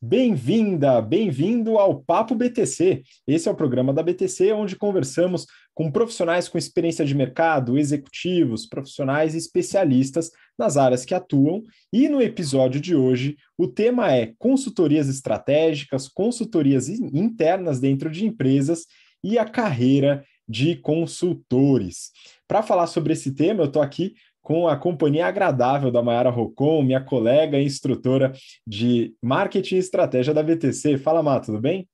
Bem-vinda, bem-vindo ao Papo BTC. Esse é o programa da BTC onde conversamos com profissionais com experiência de mercado, executivos, profissionais e especialistas nas áreas que atuam. E no episódio de hoje, o tema é consultorias estratégicas, consultorias internas dentro de empresas e a carreira de consultores. Para falar sobre esse tema, eu estou aqui com a companhia agradável da Mayara Rocon, minha colega e instrutora de marketing e estratégia da BTC. Fala, Má, tudo bem?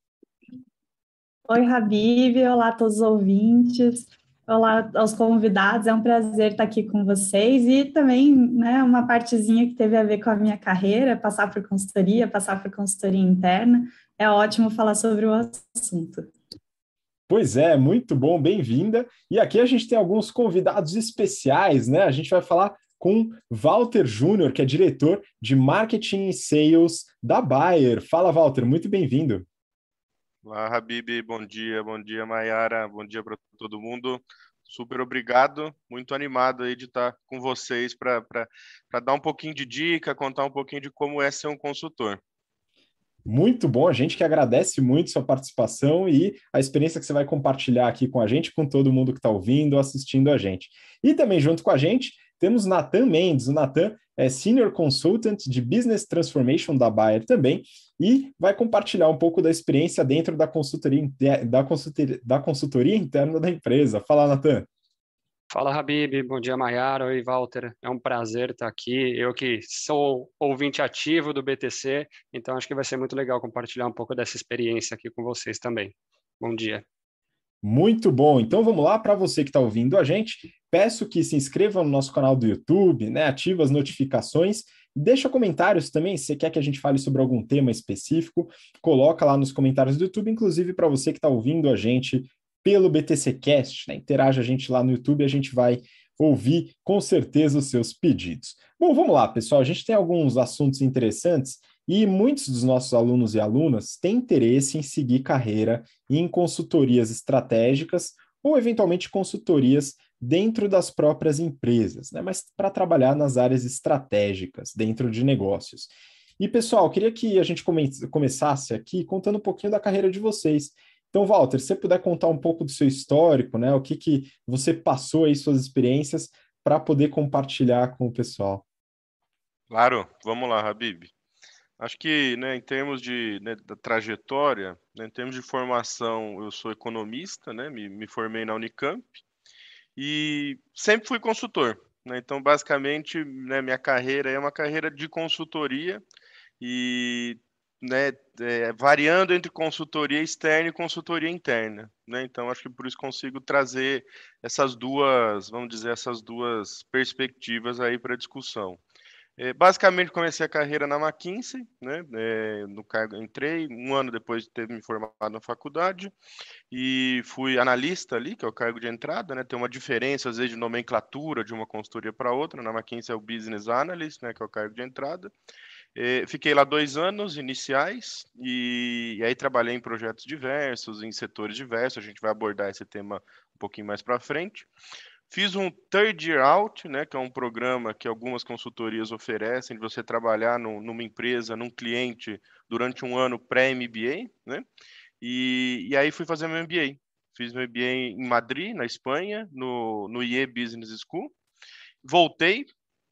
Oi, Habib, olá a todos os ouvintes, olá aos convidados, é um prazer estar aqui com vocês e também né, uma partezinha que teve a ver com a minha carreira, passar por consultoria, passar por consultoria interna, é ótimo falar sobre o assunto. Pois é, muito bom, bem-vinda. E aqui a gente tem alguns convidados especiais, né? A gente vai falar com Walter Júnior, que é diretor de marketing e sales da Bayer. Fala, Walter, muito bem-vindo. Olá, Habib, bom dia, bom dia, Mayara, bom dia para todo mundo. Super obrigado, muito animado aí de estar com vocês para dar um pouquinho de dica, contar um pouquinho de como é ser um consultor. Muito bom, a gente que agradece muito sua participação e a experiência que você vai compartilhar aqui com a gente, com todo mundo que está ouvindo, assistindo a gente. E também junto com a gente temos Nathan Mendes. O Nathan é Senior Consultant de Business Transformation da Bayer também e vai compartilhar um pouco da experiência dentro da consultoria, da consultoria, da consultoria interna da empresa. Fala, Nathan. Fala, Habib. Bom dia, Maiara. Oi, Walter. É um prazer estar aqui. Eu que sou ouvinte ativo do BTC, então acho que vai ser muito legal compartilhar um pouco dessa experiência aqui com vocês também. Bom dia. Muito bom. Então vamos lá para você que está ouvindo a gente. Peço que se inscreva no nosso canal do YouTube, né? Ativa as notificações. Deixa comentários também, se você quer que a gente fale sobre algum tema específico, coloca lá nos comentários do YouTube, inclusive para você que está ouvindo a gente pelo BTC Cast, né? Interaja a gente lá no YouTube, a gente vai ouvir com certeza os seus pedidos. Bom, vamos lá, pessoal. A gente tem alguns assuntos interessantes e muitos dos nossos alunos e alunas têm interesse em seguir carreira em consultorias estratégicas ou eventualmente consultorias dentro das próprias empresas, né? Mas para trabalhar nas áreas estratégicas dentro de negócios. E pessoal, queria que a gente come começasse aqui contando um pouquinho da carreira de vocês. Então, Walter, se você puder contar um pouco do seu histórico, né? O que, que você passou aí, suas experiências, para poder compartilhar com o pessoal. Claro, vamos lá, Habib. Acho que, né, em termos de né, da trajetória, né, em termos de formação, eu sou economista, né, me, me formei na Unicamp e sempre fui consultor. Né, então, basicamente, né, minha carreira é uma carreira de consultoria e né, é, variando entre consultoria externa e consultoria interna, né? Então acho que por isso consigo trazer essas duas, vamos dizer, essas duas perspectivas aí para discussão. É, basicamente comecei a carreira na McKinsey, né? É, no cargo entrei um ano depois de ter me formado na faculdade e fui analista ali, que é o cargo de entrada, né? Tem uma diferença às vezes de nomenclatura de uma consultoria para outra. Na McKinsey é o business analyst, né? Que é o cargo de entrada. É, fiquei lá dois anos iniciais e, e, aí trabalhei em projetos diversos, em setores diversos. A gente vai abordar esse tema um pouquinho mais para frente. Fiz um Third Year Out, né, que é um programa que algumas consultorias oferecem de você trabalhar no, numa empresa, num cliente durante um ano pré-MBA, né? E, e aí fui fazer meu MBA. Fiz meu MBA em Madrid, na Espanha, no, no IE Business School. Voltei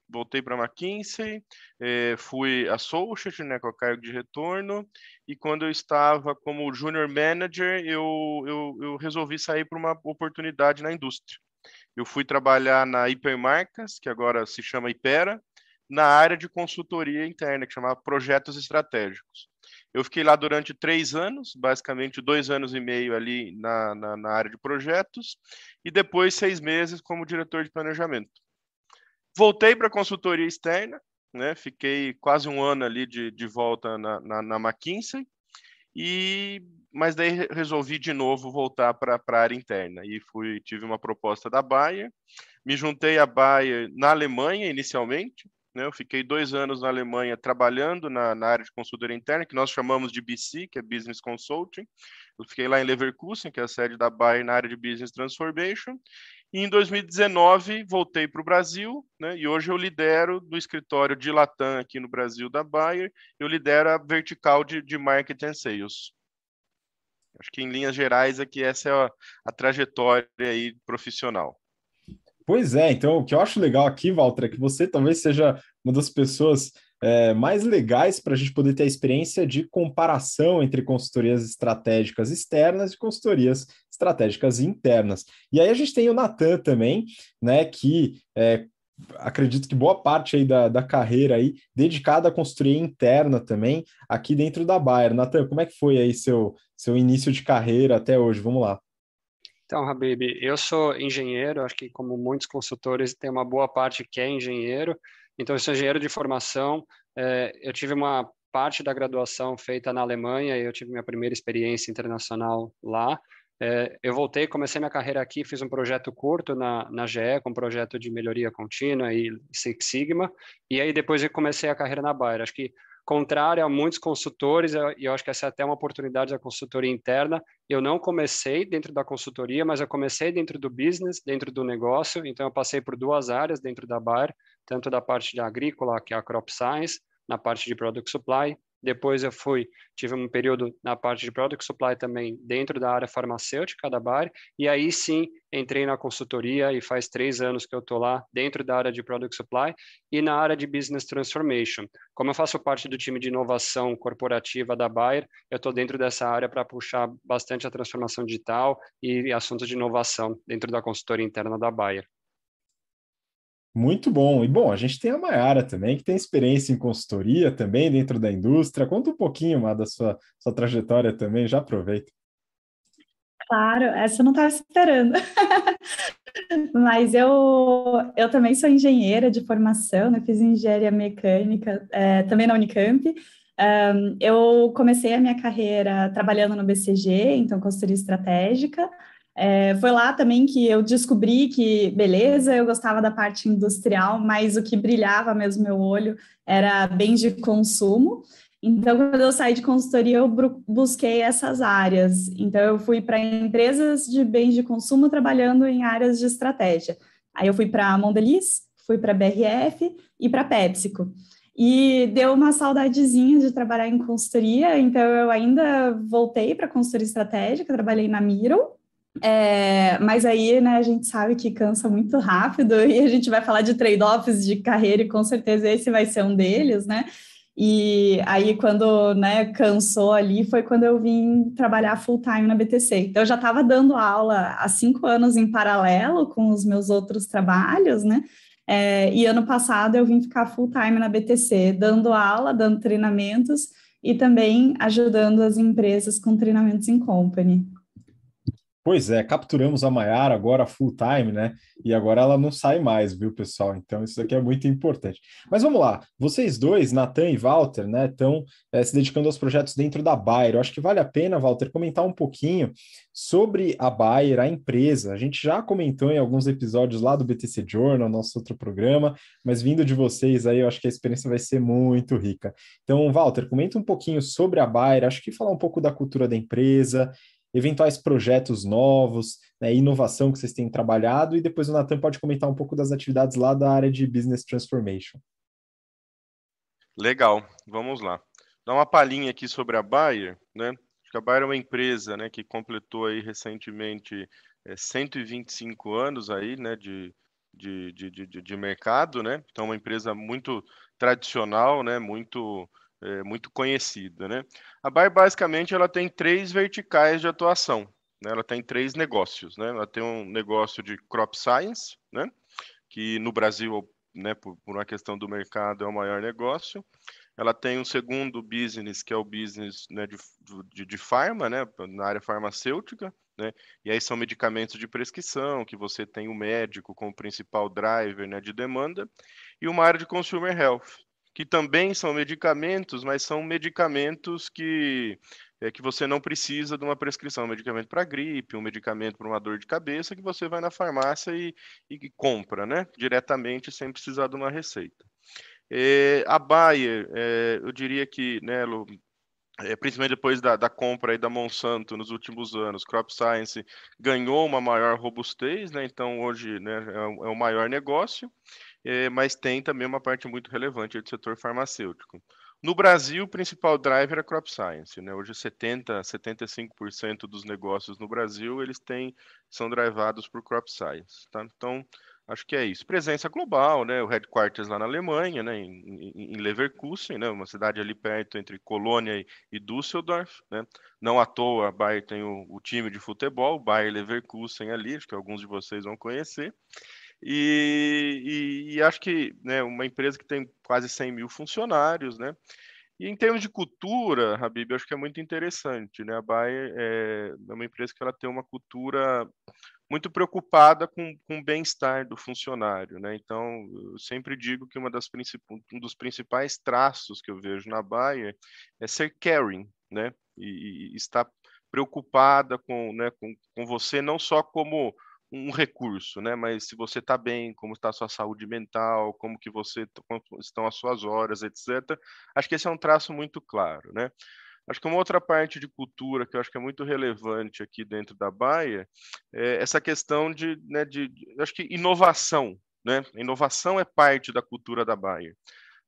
voltei para McKinsey, eh, fui associate, né, com a cargo de retorno, e quando eu estava como junior manager, eu, eu, eu resolvi sair para uma oportunidade na indústria. Eu fui trabalhar na Hipermarcas, que agora se chama Ipera, na área de consultoria interna, que chamava Projetos Estratégicos. Eu fiquei lá durante três anos, basicamente dois anos e meio ali na, na, na área de projetos, e depois seis meses como diretor de planejamento. Voltei para consultoria externa, né? Fiquei quase um ano ali de, de volta na, na, na McKinsey, e mas daí resolvi de novo voltar para a área interna e fui tive uma proposta da Bayer, me juntei à Bayer na Alemanha inicialmente, né? Eu fiquei dois anos na Alemanha trabalhando na, na, área de consultoria interna, que nós chamamos de BC, que é Business Consulting. Eu fiquei lá em Leverkusen, que é a sede da Bayer na área de Business Transformation. E em 2019 voltei para o Brasil, né? E hoje eu lidero do escritório de Latam aqui no Brasil da Bayer, eu lidero a vertical de, de marketing and sales. Acho que em linhas gerais aqui essa é a, a trajetória aí profissional. Pois é, então o que eu acho legal aqui, Walter, é que você talvez seja uma das pessoas é, mais legais para a gente poder ter a experiência de comparação entre consultorias estratégicas externas e consultorias estratégicas internas. E aí a gente tem o Natan também, né, que é, acredito que boa parte aí da, da carreira aí dedicada à consultoria interna também, aqui dentro da Bayer. Natan, como é que foi aí seu, seu início de carreira até hoje? Vamos lá. Então, Habib, eu sou engenheiro, acho que como muitos consultores, tem uma boa parte que é engenheiro, então, eu sou engenheiro de formação. É, eu tive uma parte da graduação feita na Alemanha e eu tive minha primeira experiência internacional lá. É, eu voltei, comecei minha carreira aqui, fiz um projeto curto na, na GE, com um projeto de melhoria contínua e Six Sigma, e aí depois eu comecei a carreira na Bayer. Acho que contrário a muitos consultores, e eu acho que essa é até uma oportunidade da consultoria interna, eu não comecei dentro da consultoria, mas eu comecei dentro do business, dentro do negócio, então eu passei por duas áreas dentro da Bayer, tanto da parte de agrícola, que é a crop science, na parte de product supply, depois eu fui, tive um período na parte de product supply também dentro da área farmacêutica da Bayer, e aí sim entrei na consultoria e faz três anos que eu estou lá dentro da área de product supply e na área de business transformation. Como eu faço parte do time de inovação corporativa da Bayer, eu estou dentro dessa área para puxar bastante a transformação digital e assuntos de inovação dentro da consultoria interna da Bayer. Muito bom. E bom, a gente tem a Mayara também, que tem experiência em consultoria também dentro da indústria. Conta um pouquinho mais da sua, sua trajetória também, já aproveita. Claro, essa eu não estava esperando. Mas eu, eu também sou engenheira de formação, né? fiz engenharia mecânica é, também na Unicamp. Um, eu comecei a minha carreira trabalhando no BCG, então consultoria estratégica. É, foi lá também que eu descobri que, beleza, eu gostava da parte industrial, mas o que brilhava mesmo meu olho era bens de consumo. Então, quando eu saí de consultoria, eu busquei essas áreas. Então, eu fui para empresas de bens de consumo trabalhando em áreas de estratégia. Aí, eu fui para a Mondelez, fui para a BRF e para a PepsiCo. E deu uma saudadezinha de trabalhar em consultoria, então eu ainda voltei para consultoria estratégica, trabalhei na Miro, é, mas aí, né, a gente sabe que cansa muito rápido e a gente vai falar de trade-offs de carreira e com certeza esse vai ser um deles, né? E aí, quando né, cansou ali, foi quando eu vim trabalhar full-time na BTC. Então, eu já estava dando aula há cinco anos em paralelo com os meus outros trabalhos, né? É, e ano passado eu vim ficar full-time na BTC, dando aula, dando treinamentos e também ajudando as empresas com treinamentos em company. Pois é, capturamos a Maiara agora full time, né? E agora ela não sai mais, viu, pessoal? Então isso aqui é muito importante. Mas vamos lá, vocês dois, Natan e Walter, né, estão é, se dedicando aos projetos dentro da Bayer. Eu acho que vale a pena, Walter, comentar um pouquinho sobre a Bayer, a empresa. A gente já comentou em alguns episódios lá do BTC Journal, nosso outro programa, mas vindo de vocês aí, eu acho que a experiência vai ser muito rica. Então, Walter, comenta um pouquinho sobre a Bayer, acho que falar um pouco da cultura da empresa eventuais projetos novos, né, inovação que vocês têm trabalhado, e depois o Natan pode comentar um pouco das atividades lá da área de Business Transformation. Legal, vamos lá. Dá uma palhinha aqui sobre a Bayer, né? A Bayer é uma empresa, né, que completou aí recentemente é, 125 anos aí, né, de, de, de, de, de mercado, né? Então, uma empresa muito tradicional, né, muito é, muito conhecida, né? A Bayer basicamente ela tem três verticais de atuação, né? Ela tem três negócios, né? Ela tem um negócio de crop science, né? Que no Brasil, né, por, por uma questão do mercado, é o maior negócio. Ela tem um segundo business, que é o business né, de, de, de farma, né, na área farmacêutica, né, e aí são medicamentos de prescrição, que você tem o médico como principal driver né, de demanda, e uma área de consumer health, que também são medicamentos, mas são medicamentos que, é, que você não precisa de uma prescrição. Um medicamento para gripe, um medicamento para uma dor de cabeça, que você vai na farmácia e, e compra, né? Diretamente, sem precisar de uma receita. É, a Bayer, é, eu diria que, né, é, principalmente depois da, da, compra aí da Monsanto nos últimos anos, Crop Science ganhou uma maior robustez, né? então hoje né, é, é o maior negócio, é, mas tem também uma parte muito relevante do setor farmacêutico. No Brasil, o principal driver é Crop Science. Né? Hoje, 70%, 75% dos negócios no Brasil eles têm, são drivados por Crop Science. Tá? Então, Acho que é isso. Presença global, né? O headquarters lá na Alemanha, né? Em, em, Leverkusen, né? Uma cidade ali perto entre Colônia e, e Düsseldorf, né? Não à toa a Bayer tem o, o time de futebol, Bayer Leverkusen ali, acho que alguns de vocês vão conhecer. E, e, e, acho que né, uma empresa que tem quase 100 mil funcionários, né? E em termos de cultura, Habib, acho que é muito interessante, né? A Bayer é, é uma empresa que ela tem uma cultura muito preocupada com, com o bem-estar do funcionário, né? Então, eu sempre digo que uma das um dos principais traços que eu vejo na Bayer é ser caring, né? E, e estar preocupada com, né, com, com você não só como um recurso, né? Mas se você está bem, como está a sua saúde mental, como que você como estão as suas horas, etc. Acho que esse é um traço muito claro, né? Acho que uma outra parte de cultura que eu acho que é muito relevante aqui dentro da Baia é essa questão de, né, de, de acho que inovação, né? inovação é parte da cultura da Baia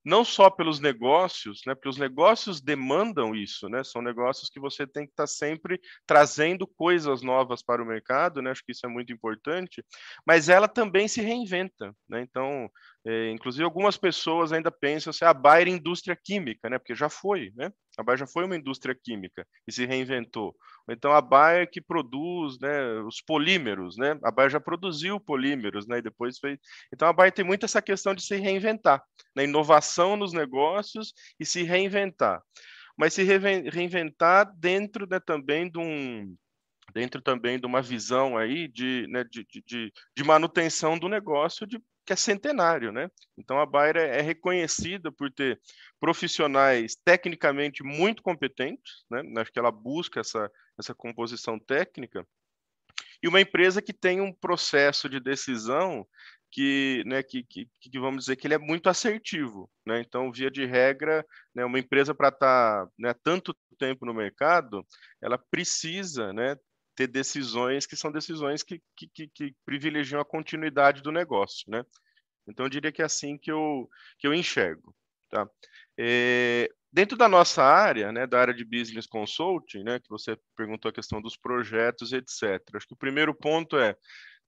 não só pelos negócios, né, porque os negócios demandam isso, né, são negócios que você tem que estar tá sempre trazendo coisas novas para o mercado, né, acho que isso é muito importante, mas ela também se reinventa, né, então, é, inclusive algumas pessoas ainda pensam se assim, a Bayer indústria química, né, porque já foi, né, a Bayer já foi uma indústria química e se reinventou. Então a Bayer que produz, né, os polímeros, né? A Bayer já produziu polímeros, né? E depois fez. Então a Bayer tem muito essa questão de se reinventar, né? Inovação nos negócios e se reinventar. Mas se reinventar dentro né, também de um dentro também de uma visão aí de, né, de, de, de manutenção do negócio de que é centenário, né? Então a Bayer é, é reconhecida por ter profissionais tecnicamente muito competentes, né? Acho que ela busca essa, essa composição técnica e uma empresa que tem um processo de decisão que, né, que, que, que, vamos dizer que ele é muito assertivo, né? Então, via de regra, né, uma empresa para estar tá, né, tanto tempo no mercado, ela precisa, né, ter decisões que são decisões que, que, que, privilegiam a continuidade do negócio, né? Então, eu diria que é assim que eu, que eu enxergo, tá? É, dentro da nossa área, né, da área de business consulting, né, que você perguntou a questão dos projetos, etc. Acho que o primeiro ponto é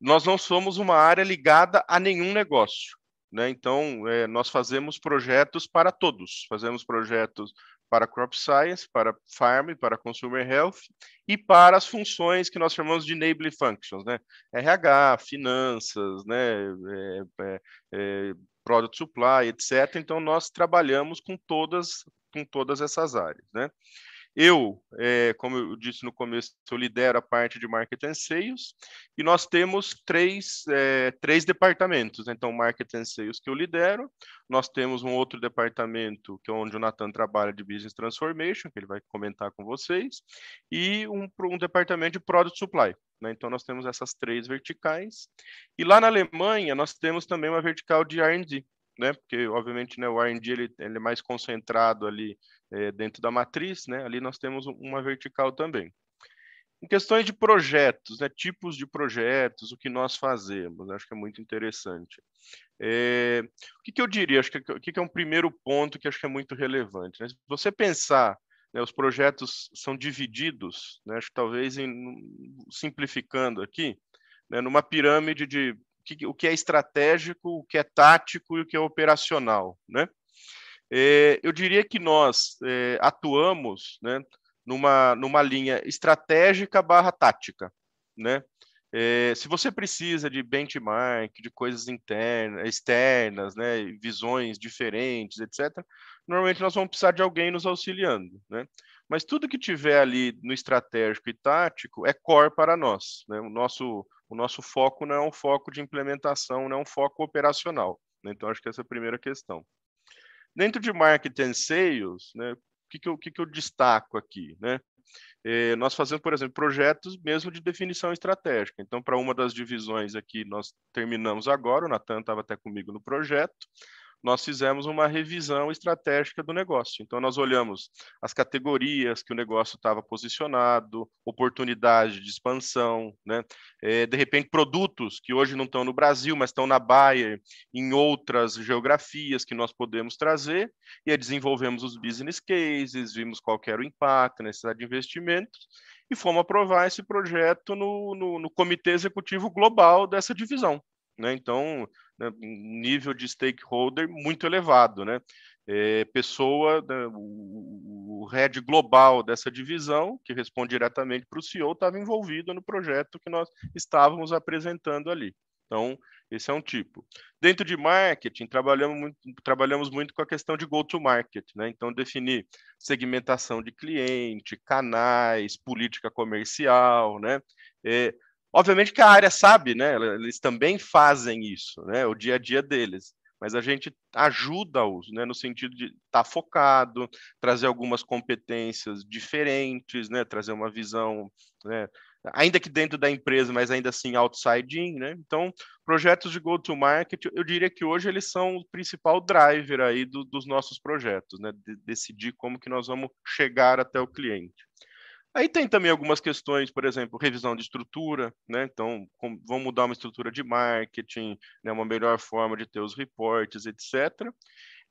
nós não somos uma área ligada a nenhum negócio. Né? Então, é, nós fazemos projetos para todos. Fazemos projetos para crop science, para farm, para consumer health e para as funções que nós chamamos de enabling functions, né? RH, finanças, né? É, é, é, product supply, etc. Então nós trabalhamos com todas com todas essas áreas, né? Eu, é, como eu disse no começo, eu lidero a parte de Market and Sales e nós temos três, é, três departamentos. Então, Market and Sales que eu lidero, nós temos um outro departamento que é onde o Nathan trabalha de Business Transformation, que ele vai comentar com vocês, e um, um departamento de Product Supply. Né? Então, nós temos essas três verticais. E lá na Alemanha, nós temos também uma vertical de R&D, né? Porque, obviamente, né, o R&D ele, ele, é mais concentrado ali é, dentro da matriz, né? Ali nós temos uma vertical também. Em questões de projetos, né, tipos de projetos, o que nós fazemos, né, acho que é muito interessante. É, o que, que, eu diria? Acho que o que, que, é um primeiro ponto que acho que é muito relevante. Né? Se você pensar, né, os projetos são divididos, né, acho que talvez em, simplificando aqui, né, numa pirâmide de que, o que é estratégico, o que é tático e o que é operacional, né? É, eu diria que nós é, atuamos, né, numa, numa linha estratégica barra tática, né? É, se você precisa de benchmark, de coisas internas, externas, né, visões diferentes, etc., normalmente nós vamos precisar de alguém nos auxiliando, né? Mas tudo que tiver ali no estratégico e tático é core para nós, né? O nosso o nosso foco não é um foco de implementação, não é um foco operacional. Né? Então, acho que essa é a primeira questão. Dentro de marketing sales, né, o que, que, eu, que, que eu destaco aqui? Né? É, nós fazemos, por exemplo, projetos mesmo de definição estratégica. Então, para uma das divisões aqui, nós terminamos agora, o Natan estava até comigo no projeto, nós fizemos uma revisão estratégica do negócio. Então, nós olhamos as categorias que o negócio estava posicionado, oportunidade de expansão, né? É, de repente, produtos que hoje não estão no Brasil, mas estão na Bayer, em outras geografias que nós podemos trazer, e aí desenvolvemos os business cases, vimos qual era o impacto, necessidade de investimentos, e fomos aprovar esse projeto no, no, no Comitê Executivo Global dessa divisão. Né? Então, né, nível de stakeholder muito elevado, né? É, pessoa, né, o, o head global dessa divisão, que responde diretamente para o CEO, estava envolvido no projeto que nós estávamos apresentando ali. Então, esse é um tipo. Dentro de marketing, trabalhamos muito, trabalhamos muito com a questão de go-to-market, né? Então, definir segmentação de cliente, canais, política comercial, né? É, Obviamente que a área sabe, né? Eles também fazem isso, né? O dia a dia deles. Mas a gente ajuda-os, né? No sentido de estar tá focado, trazer algumas competências diferentes, né? Trazer uma visão, né? Ainda que dentro da empresa, mas ainda assim outside in, né? Então, projetos de go-to-market, eu diria que hoje eles são o principal driver aí do, dos nossos projetos, né? De decidir como que nós vamos chegar até o cliente. Aí tem também algumas questões, por exemplo, revisão de estrutura, né? Então, com, vamos mudar uma estrutura de marketing, né? uma melhor forma de ter os reportes, etc.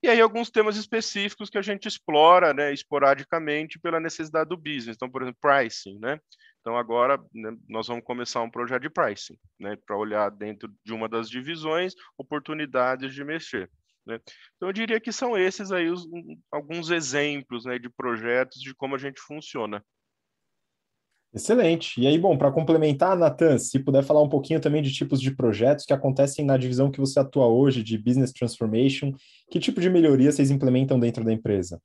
E aí alguns temas específicos que a gente explora, né, esporadicamente pela necessidade do business. Então, por exemplo, pricing, né? Então agora né, nós vamos começar um projeto de pricing, né, para olhar dentro de uma das divisões oportunidades de mexer. Né? Então eu diria que são esses aí os, alguns exemplos né, de projetos de como a gente funciona. Excelente. E aí, bom, para complementar, Natan, se puder falar um pouquinho também de tipos de projetos que acontecem na divisão que você atua hoje, de Business Transformation, que tipo de melhoria vocês implementam dentro da empresa?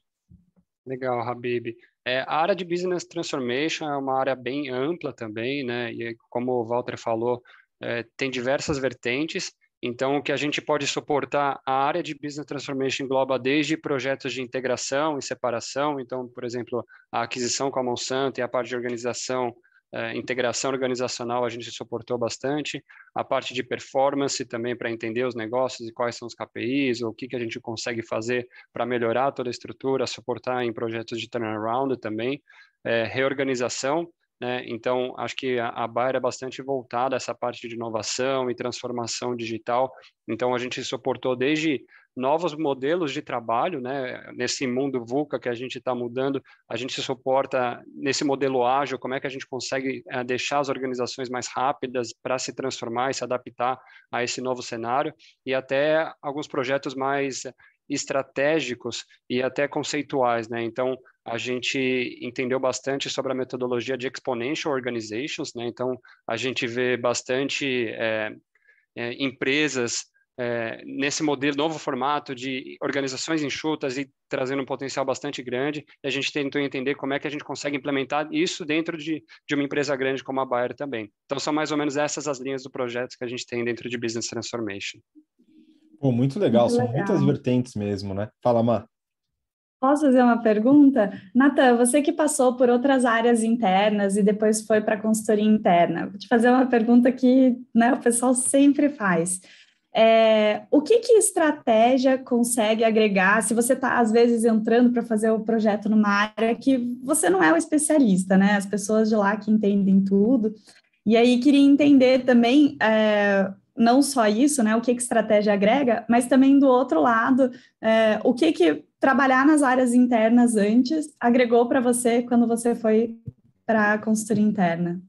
Legal, Habib. É, a área de Business Transformation é uma área bem ampla também, né? E como o Walter falou, é, tem diversas vertentes. Então, o que a gente pode suportar, a área de Business Transformation engloba desde projetos de integração e separação, então, por exemplo, a aquisição com a Monsanto e a parte de organização, eh, integração organizacional a gente suportou bastante, a parte de performance também para entender os negócios e quais são os KPIs, o que, que a gente consegue fazer para melhorar toda a estrutura, suportar em projetos de turnaround também, eh, reorganização, né? Então, acho que a, a Bayer é bastante voltada a essa parte de inovação e transformação digital. Então, a gente suportou desde novos modelos de trabalho, né? Nesse mundo VUCA que a gente está mudando, a gente suporta nesse modelo ágil, como é que a gente consegue é, deixar as organizações mais rápidas para se transformar e se adaptar a esse novo cenário, e até alguns projetos mais estratégicos e até conceituais, né? Então, a gente entendeu bastante sobre a metodologia de exponential organizations, né? Então, a gente vê bastante é, é, empresas é, nesse modelo, novo formato de organizações enxutas e trazendo um potencial bastante grande. E a gente tentou entender como é que a gente consegue implementar isso dentro de, de uma empresa grande como a Bayer também. Então, são mais ou menos essas as linhas do projeto que a gente tem dentro de Business Transformation. Pô, muito legal, muito são legal. muitas vertentes mesmo, né? Fala, Má. Posso fazer uma pergunta? Natan, você que passou por outras áreas internas e depois foi para a consultoria interna, vou te fazer uma pergunta que né, o pessoal sempre faz. É, o que, que estratégia consegue agregar se você está, às vezes, entrando para fazer o projeto numa área que você não é o especialista, né? As pessoas de lá que entendem tudo. E aí queria entender também é, não só isso, né? O que, que estratégia agrega, mas também do outro lado, é, o que, que trabalhar nas áreas internas antes agregou para você quando você foi para a consultoria interna?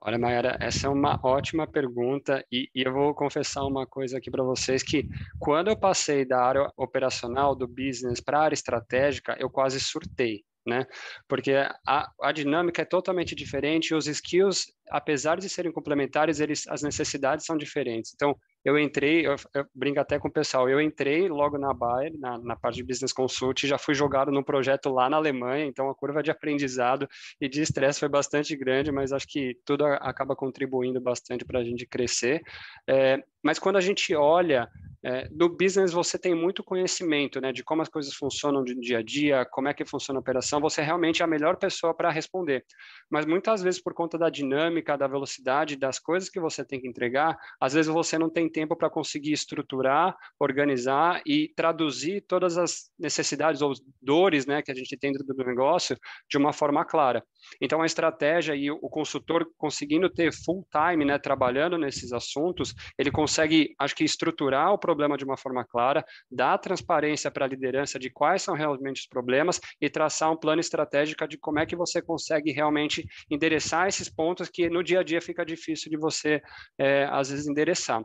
Olha, Mayara, essa é uma ótima pergunta e, e eu vou confessar uma coisa aqui para vocês que quando eu passei da área operacional do business para a área estratégica, eu quase surtei né? Porque a, a dinâmica é totalmente diferente, os skills, apesar de serem complementares, eles, as necessidades são diferentes. Então, eu entrei, eu, eu brinco até com o pessoal, eu entrei logo na Bayer, na, na parte de Business Consult, já fui jogado num projeto lá na Alemanha, então a curva de aprendizado e de estresse foi bastante grande, mas acho que tudo acaba contribuindo bastante para a gente crescer. É, mas quando a gente olha é, do business você tem muito conhecimento, né, de como as coisas funcionam no dia a dia, como é que funciona a operação, você realmente é a melhor pessoa para responder. Mas muitas vezes por conta da dinâmica dinâmica, da velocidade das coisas que você tem que entregar, às vezes você não tem tempo para conseguir estruturar, organizar e traduzir todas as necessidades ou dores né, que a gente tem dentro do negócio de uma forma clara. Então, a estratégia e o consultor conseguindo ter full time, né, trabalhando nesses assuntos, ele consegue, acho que, estruturar o problema de uma forma clara, dar transparência para a liderança de quais são realmente os problemas e traçar um plano estratégico de como é que você consegue realmente endereçar esses pontos que no dia a dia fica difícil de você, é, às vezes, endereçar.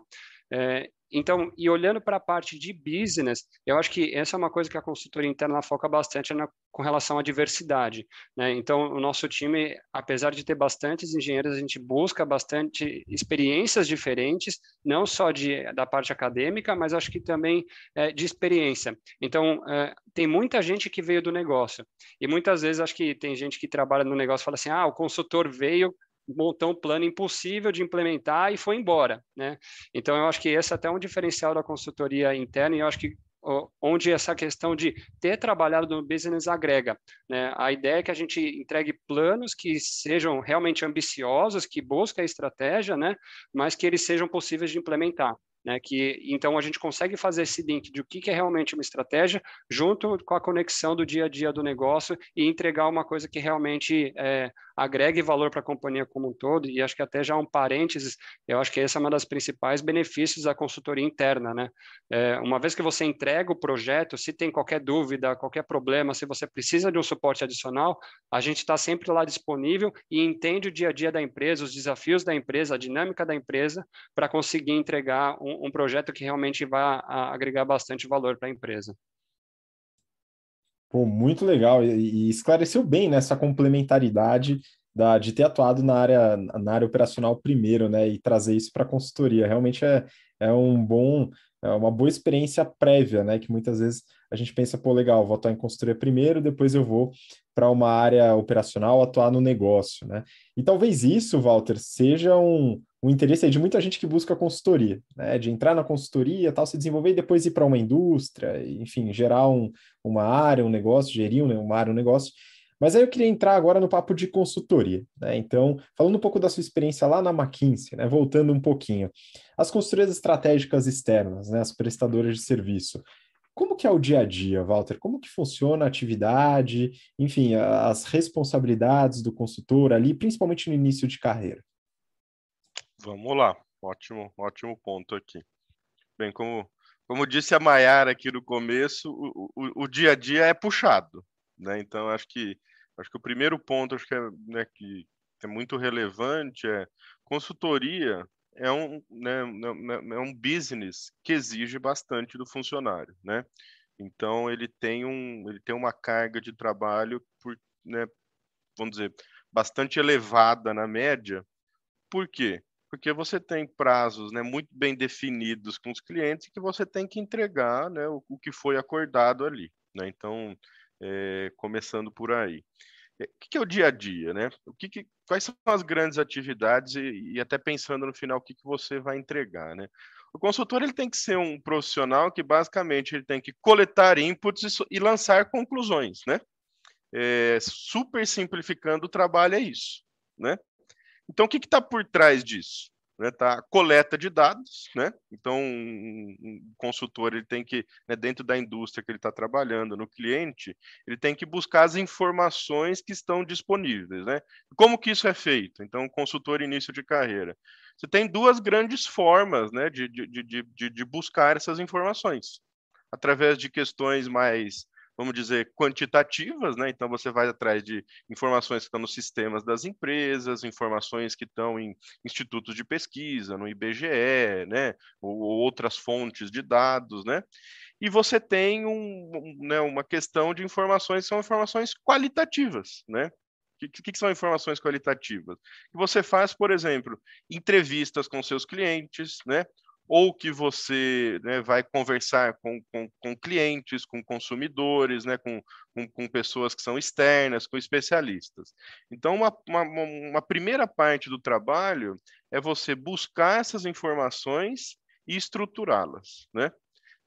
É, então, e olhando para a parte de business, eu acho que essa é uma coisa que a consultoria interna foca bastante na, com relação à diversidade. Né? Então, o nosso time, apesar de ter bastantes engenheiros, a gente busca bastante experiências diferentes, não só de, da parte acadêmica, mas acho que também é, de experiência. Então, é, tem muita gente que veio do negócio. E muitas vezes acho que tem gente que trabalha no negócio e fala assim: ah, o consultor veio montou um plano impossível de implementar e foi embora, né? Então eu acho que esse é até um diferencial da consultoria interna e eu acho que onde essa questão de ter trabalhado no business agrega. Né? A ideia é que a gente entregue planos que sejam realmente ambiciosos, que busquem a estratégia, né? mas que eles sejam possíveis de implementar. Né, que então a gente consegue fazer esse link de o que, que é realmente uma estratégia junto com a conexão do dia a dia do negócio e entregar uma coisa que realmente é, agregue valor para a companhia como um todo, e acho que até já um parênteses, eu acho que essa é uma das principais benefícios da consultoria interna, né? É, uma vez que você entrega o projeto, se tem qualquer dúvida, qualquer problema, se você precisa de um suporte adicional, a gente está sempre lá disponível e entende o dia a dia da empresa, os desafios da empresa, a dinâmica da empresa, para conseguir entregar um, um projeto que realmente vai agregar bastante valor para a empresa. Pô, muito legal e, esclareceu bem nessa né, complementaridade da, de ter atuado na área, na área operacional primeiro, né, e trazer isso para a consultoria. Realmente é, é um bom, é uma boa experiência prévia, né, que muitas vezes a gente pensa, pô, legal, vou atuar em consultoria primeiro, depois eu vou para uma área operacional atuar no negócio, né? E talvez isso, Walter, seja um, o interesse de muita gente que busca consultoria, né? De entrar na consultoria, tal, se desenvolver e depois ir para uma indústria, enfim, gerar um, uma área, um negócio, gerir uma área, um negócio. Mas aí eu queria entrar agora no papo de consultoria, né? Então, falando um pouco da sua experiência lá na McKinsey, né? Voltando um pouquinho. As consultorias estratégicas externas, né? As prestadoras de serviço. Como que é o dia a dia, Walter? Como que funciona a atividade, enfim, as responsabilidades do consultor ali, principalmente no início de carreira? Vamos lá, ótimo, ótimo ponto aqui. Bem, como, como disse a Maiara aqui no começo, o, o, o, dia a dia é puxado, né? Então acho que acho que o primeiro ponto acho que é, né, que é muito relevante é consultoria é um, né, né, né, é um business que exige bastante do funcionário, né? Então ele tem um ele tem uma carga de trabalho por, né, vamos dizer, bastante elevada na média. Por quê? porque você tem prazos né, muito bem definidos com os clientes que você tem que entregar né, o, o que foi acordado ali. Né? Então, é, começando por aí. É, o que, é o dia a dia? Né? O que, que quais são as grandes atividades e, e, até pensando no final o que, que você vai entregar? Né? O consultor ele tem que ser um profissional que basicamente ele tem que coletar inputs e, e lançar conclusões. Né? É, super simplificando o trabalho é isso. Né? Então, o que está por trás disso? Né, tá coleta de dados, né? Então, um, um consultor ele tem que, né, dentro da indústria que ele está trabalhando, no cliente, ele tem que buscar as informações que estão disponíveis, né? Como que isso é feito? Então, consultor início de carreira, você tem duas grandes formas, né, de, de, de, de, de buscar essas informações, através de questões mais vamos dizer, quantitativas, né? Então você vai atrás de informações que estão nos sistemas das empresas, informações que estão em institutos de pesquisa, no IBGE, né? Ou, outras fontes de dados, né? E você tem um, um, né, uma questão de informações que são informações qualitativas, né? O que, que, são informações qualitativas? Você faz, por exemplo, entrevistas com seus clientes, né? Ou que você né, vai conversar com, com, com, clientes, com consumidores, né, com, com, pessoas que são externas, com especialistas. Então, uma, uma, uma primeira parte do trabalho é você buscar essas informações e estruturá-las. Né?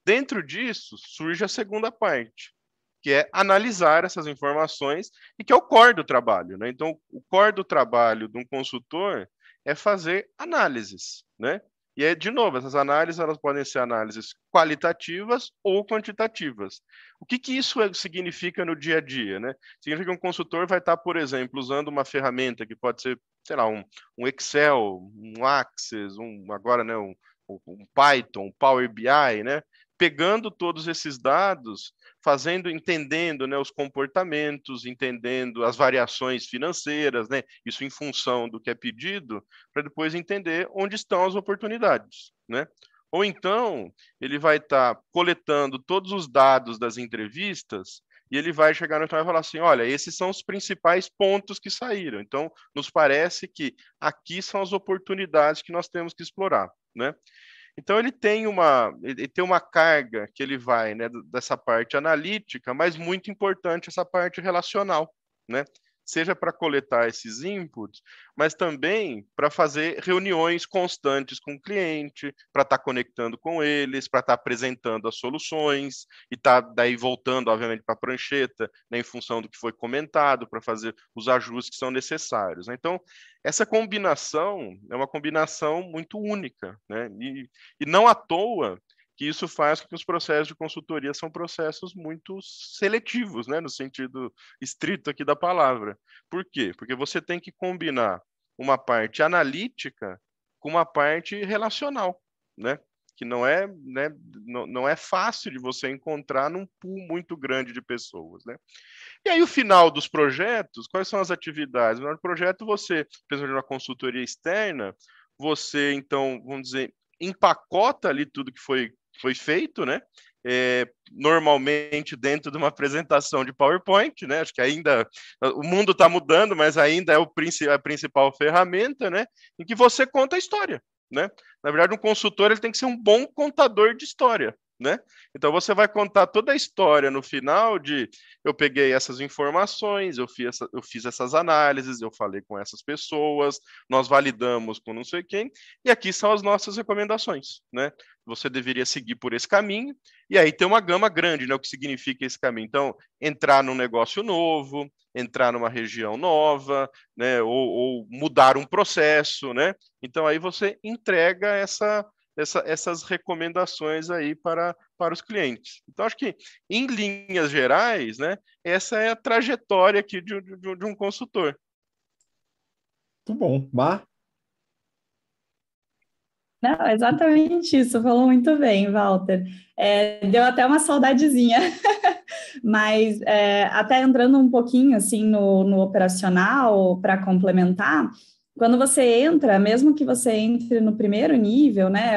Dentro disso, surge a segunda parte, que é analisar essas informações e que é o core do trabalho. Né? Então, o core do trabalho de um consultor é fazer análises, né? E aí, de novo, essas análises elas podem ser análises qualitativas ou quantitativas. O que, que isso é, significa no dia a dia? Né? Significa que um consultor vai estar, por exemplo, usando uma ferramenta que pode ser, sei lá, um, um Excel, um Access, um, agora né, um, um Python, um Power BI, né? Pegando todos esses dados, fazendo, entendendo né, os comportamentos, entendendo as variações financeiras, né, isso em função do que é pedido, para depois entender onde estão as oportunidades. Né? Ou então, ele vai estar tá coletando todos os dados das entrevistas e ele vai chegar no final e falar assim: olha, esses são os principais pontos que saíram. Então, nos parece que aqui são as oportunidades que nós temos que explorar. Né? Então ele tem uma, ele tem uma carga que ele vai, né, dessa parte analítica, mas muito importante essa parte relacional, né? Seja para coletar esses inputs, mas também para fazer reuniões constantes com o cliente, para estar tá conectando com eles, para estar tá apresentando as soluções e tá daí voltando, obviamente, para a prancheta, né, em função do que foi comentado, para fazer os ajustes que são necessários. Né? Então, essa combinação é uma combinação muito única, né? e, e não à toa que isso faz com que os processos de consultoria são processos muito seletivos, né, no sentido estrito aqui da palavra. Por quê? Porque você tem que combinar uma parte analítica com uma parte relacional, né? Que não é, né, não, não é fácil de você encontrar num pool muito grande de pessoas, né? E aí o final dos projetos, quais são as atividades? No projeto você, exemplo, uma consultoria externa, você então, vamos dizer, empacota ali tudo que foi foi feito, né? É, normalmente dentro de uma apresentação de PowerPoint, né? Acho que ainda o mundo está mudando, mas ainda é o, a principal ferramenta, né? Em que você conta a história, né? Na verdade, um consultor ele tem que ser um bom contador de história, né? Então você vai contar toda a história no final de eu peguei essas informações, eu fiz, essa, eu fiz essas análises, eu falei com essas pessoas, nós validamos com não sei quem, e aqui são as nossas recomendações, né? Você deveria seguir por esse caminho, e aí tem uma gama grande, né? O que significa esse caminho? Então, entrar num negócio novo, entrar numa região nova, né? Ou, ou mudar um processo, né? Então aí você entrega essa essa, essas recomendações aí para, para os clientes. Então, acho que, em linhas gerais, né, essa é a trajetória aqui de, de, de um consultor. Muito bom. Mar? Não, exatamente isso, falou muito bem, Walter. É, deu até uma saudadezinha, mas é, até entrando um pouquinho assim no, no operacional para complementar, quando você entra, mesmo que você entre no primeiro nível, né,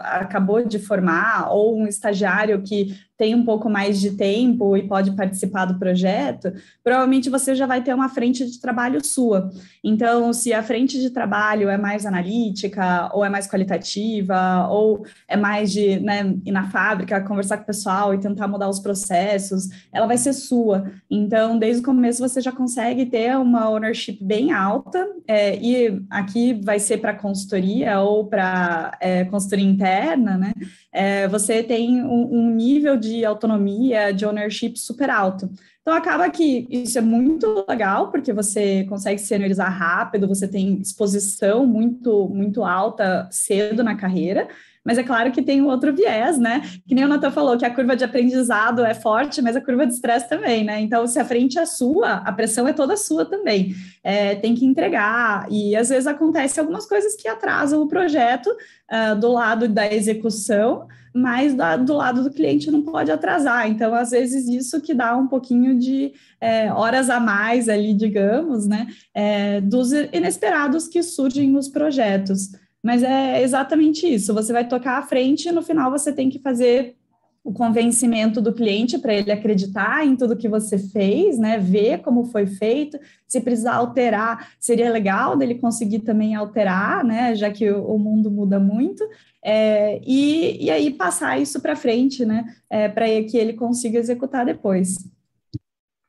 acabou de formar, ou um estagiário que tem um pouco mais de tempo e pode participar do projeto, provavelmente você já vai ter uma frente de trabalho sua. Então, se a frente de trabalho é mais analítica, ou é mais qualitativa, ou é mais de né, ir na fábrica, conversar com o pessoal e tentar mudar os processos, ela vai ser sua. Então, desde o começo você já consegue ter uma ownership bem alta, é, e aqui vai ser para consultoria ou para é, consultoria interna, né? É, você tem um, um nível de autonomia, de ownership super alto. Então, acaba que isso é muito legal, porque você consegue seniorizar rápido, você tem exposição muito, muito alta cedo na carreira, mas é claro que tem um outro viés, né? Que nem o Natan falou, que a curva de aprendizado é forte, mas a curva de estresse também, né? Então, se a frente é sua, a pressão é toda sua também. É, tem que entregar, e às vezes acontece algumas coisas que atrasam o projeto uh, do lado da execução, mas do, do, lado do cliente não pode atrasar. Então, às vezes, isso que dá um pouquinho de é, horas a mais ali, digamos, né? É, dos inesperados que surgem nos projetos. Mas é exatamente isso. Você vai tocar à frente e no final você tem que fazer o convencimento do cliente para ele acreditar em tudo que você fez, né? Ver como foi feito. Se precisar alterar, seria legal dele conseguir também alterar, né? Já que o, mundo muda muito. É, e, e aí passar isso para frente, né? É, para que ele consiga executar depois.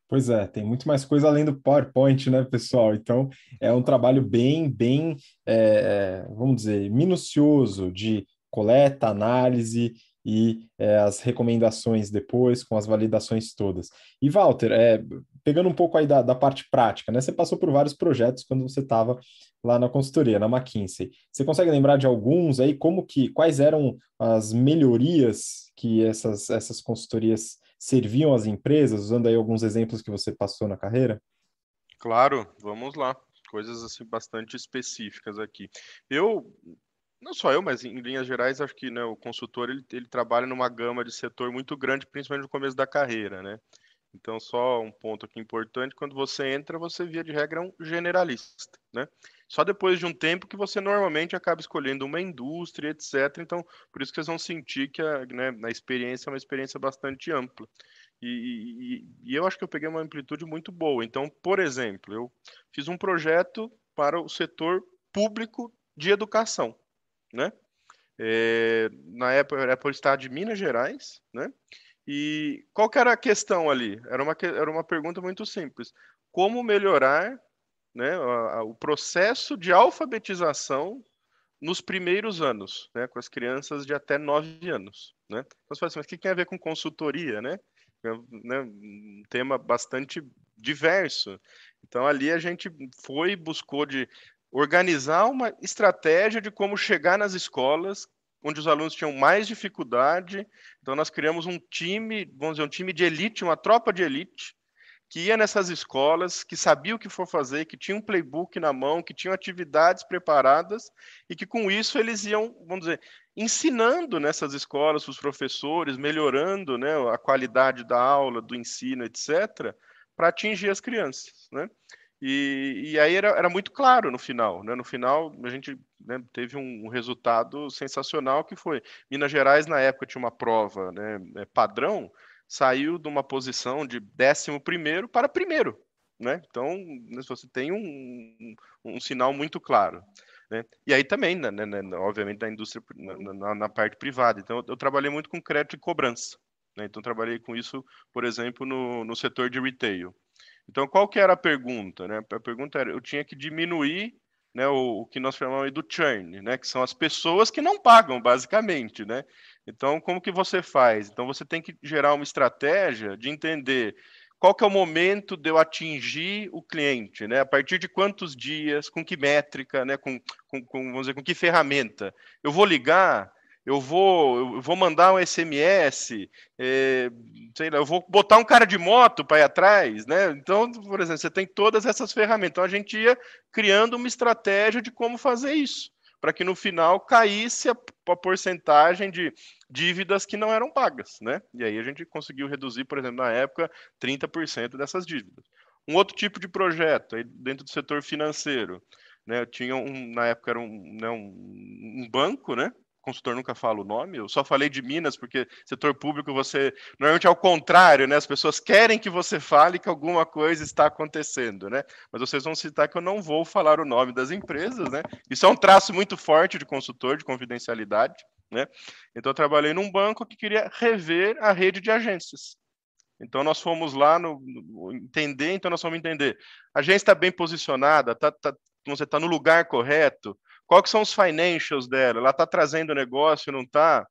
Pois é, tem muito mais coisa além do PowerPoint, né, pessoal? Então, é um trabalho bem, bem, é, vamos dizer, minucioso de coleta, análise e é, as recomendações depois, com as validações todas. E, Walter, é, pegando um pouco aí da, da parte prática, né? Você passou por vários projetos quando você estava lá na consultoria, na McKinsey. Você consegue lembrar de alguns aí, como que, quais eram as melhorias que essas, essas consultorias serviam às empresas, usando aí alguns exemplos que você passou na carreira? Claro, vamos lá. Coisas assim bastante específicas aqui. Eu, não só eu, mas em linhas gerais, acho que né, o consultor ele, ele trabalha numa gama de setor muito grande, principalmente no começo da carreira, né? Então, só um ponto aqui importante: quando você entra, você, via de regra, é um generalista, né? Só depois de um tempo que você normalmente acaba escolhendo uma indústria, etc. Então, por isso que vocês vão sentir que a, né, a experiência é uma experiência bastante ampla. E, e, e, eu acho que eu peguei uma amplitude muito boa. Então, por exemplo, eu fiz um projeto para o setor público de educação, né? É, na época era para o estado de Minas Gerais, né? E qual que era a questão ali? Era uma, era uma pergunta muito simples. Como melhorar né, a, a, o processo de alfabetização nos primeiros anos, né, com as crianças de até 9 anos. Né? Então você fala assim, mas o que tem a ver com consultoria? Né? É, né, um tema bastante diverso. Então ali a gente foi buscou de organizar uma estratégia de como chegar nas escolas onde os alunos tinham mais dificuldade. Então nós criamos um time, vamos dizer, um time de elite, uma tropa de elite, que ia nessas escolas, que sabia o que for fazer, que tinha um playbook na mão, que tinham atividades preparadas e que com isso eles iam, vamos dizer, ensinando nessas escolas os professores, melhorando né, a qualidade da aula, do ensino, etc., para atingir as crianças, né? E, e aí era, era, muito claro no final, né? No final a gente né, teve um, resultado sensacional que foi Minas Gerais na época tinha uma prova né, é, padrão, saiu de uma posição de décimo primeiro para primeiro, né? Então né, você tem um, um, sinal muito claro. Né? E aí também, né, né, né obviamente, da indústria na, na, na, parte privada. Então, eu trabalhei muito com crédito e cobrança. Né? Então, trabalhei com isso, por exemplo, no, no setor de retail. Então, qual que era a pergunta? Né? A pergunta era, eu tinha que diminuir né, o, o, que nós chamamos do churn, né, que são as pessoas que não pagam, basicamente, né? Então, como que você faz? Então, você tem que gerar uma estratégia de entender qual que é o momento de eu atingir o cliente, né? A partir de quantos dias, com que métrica, né? Com, com, com vamos dizer, com que ferramenta? Eu vou ligar, eu vou, eu vou mandar um SMS, é, sei lá, eu vou botar um cara de moto para ir atrás, né? Então, por exemplo, você tem todas essas ferramentas. Então, a gente ia criando uma estratégia de como fazer isso, para que no final caísse a, a, porcentagem de dívidas que não eram pagas, né? E aí a gente conseguiu reduzir, por exemplo, na época, 30% dessas dívidas. Um outro tipo de projeto, aí dentro do setor financeiro, né? Eu tinha um, na época era um, né, um, um banco, né? Consultor nunca fala o nome, eu só falei de Minas porque setor público você normalmente é o contrário, né? As pessoas querem que você fale que alguma coisa está acontecendo, né? Mas vocês vão citar que eu não vou falar o nome das empresas, né? Isso é um traço muito forte de consultor de confidencialidade, né? Então eu trabalhei num banco que queria rever a rede de agências. Então nós fomos lá no, no entender, então nós vamos entender. A agência está bem posicionada, tá, tá, você está no lugar correto, qual que são os financials dela? Ela está trazendo negócio, não está?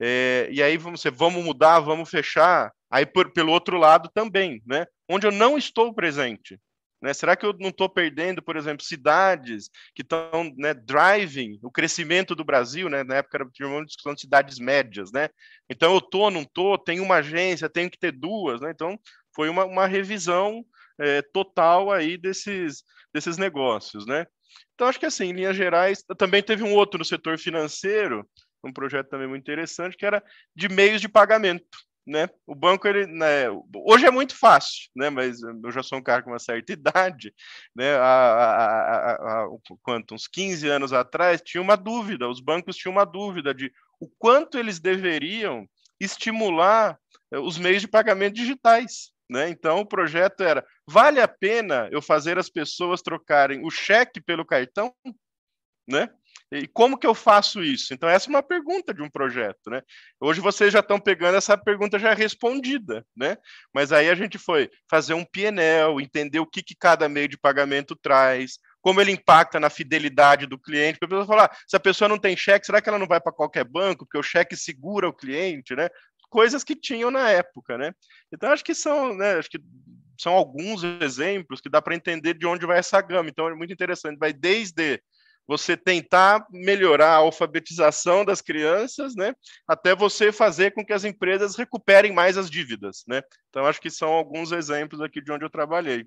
É, e aí vamos, vamos mudar, vamos fechar. Aí por, pelo outro lado também, né? Onde eu não estou presente. Né? Será que eu não estou perdendo, por exemplo, cidades que estão né, driving o crescimento do Brasil, né? Na época era uma discussão de cidades médias, né? Então eu estou, não estou, tenho uma agência, tenho que ter duas, né? Então foi uma, uma revisão é, total aí desses, desses negócios, né? Então, acho que assim, em linhas gerais, também teve um outro no setor financeiro, um projeto também muito interessante, que era de meios de pagamento. Né? O banco, ele, né, hoje é muito fácil, né? mas eu já sou um cara com uma certa idade, né? há, quanto, uns 15 anos atrás, tinha uma dúvida, os bancos tinham uma dúvida de o quanto eles deveriam estimular eh, os meios de pagamento digitais. Né? Então, o projeto era: vale a pena eu fazer as pessoas trocarem o cheque pelo cartão? Né? E como que eu faço isso? Então, essa é uma pergunta de um projeto, né? Hoje vocês já estão pegando essa pergunta já respondida, né? Mas aí a gente foi fazer um PNL, entender o que, que cada meio de pagamento traz, como ele impacta na fidelidade do cliente. Para a pessoa falar, se a pessoa não tem cheque, será que ela não vai para qualquer banco? Porque o cheque segura o cliente, né? Coisas que tinham na época, né? Então acho que são, né? Acho que são alguns exemplos que dá para entender de onde vai essa gama. Então é muito interessante. Vai desde você tentar melhorar a alfabetização das crianças, né, até você fazer com que as empresas recuperem mais as dívidas, né? Então acho que são alguns exemplos aqui de onde eu trabalhei.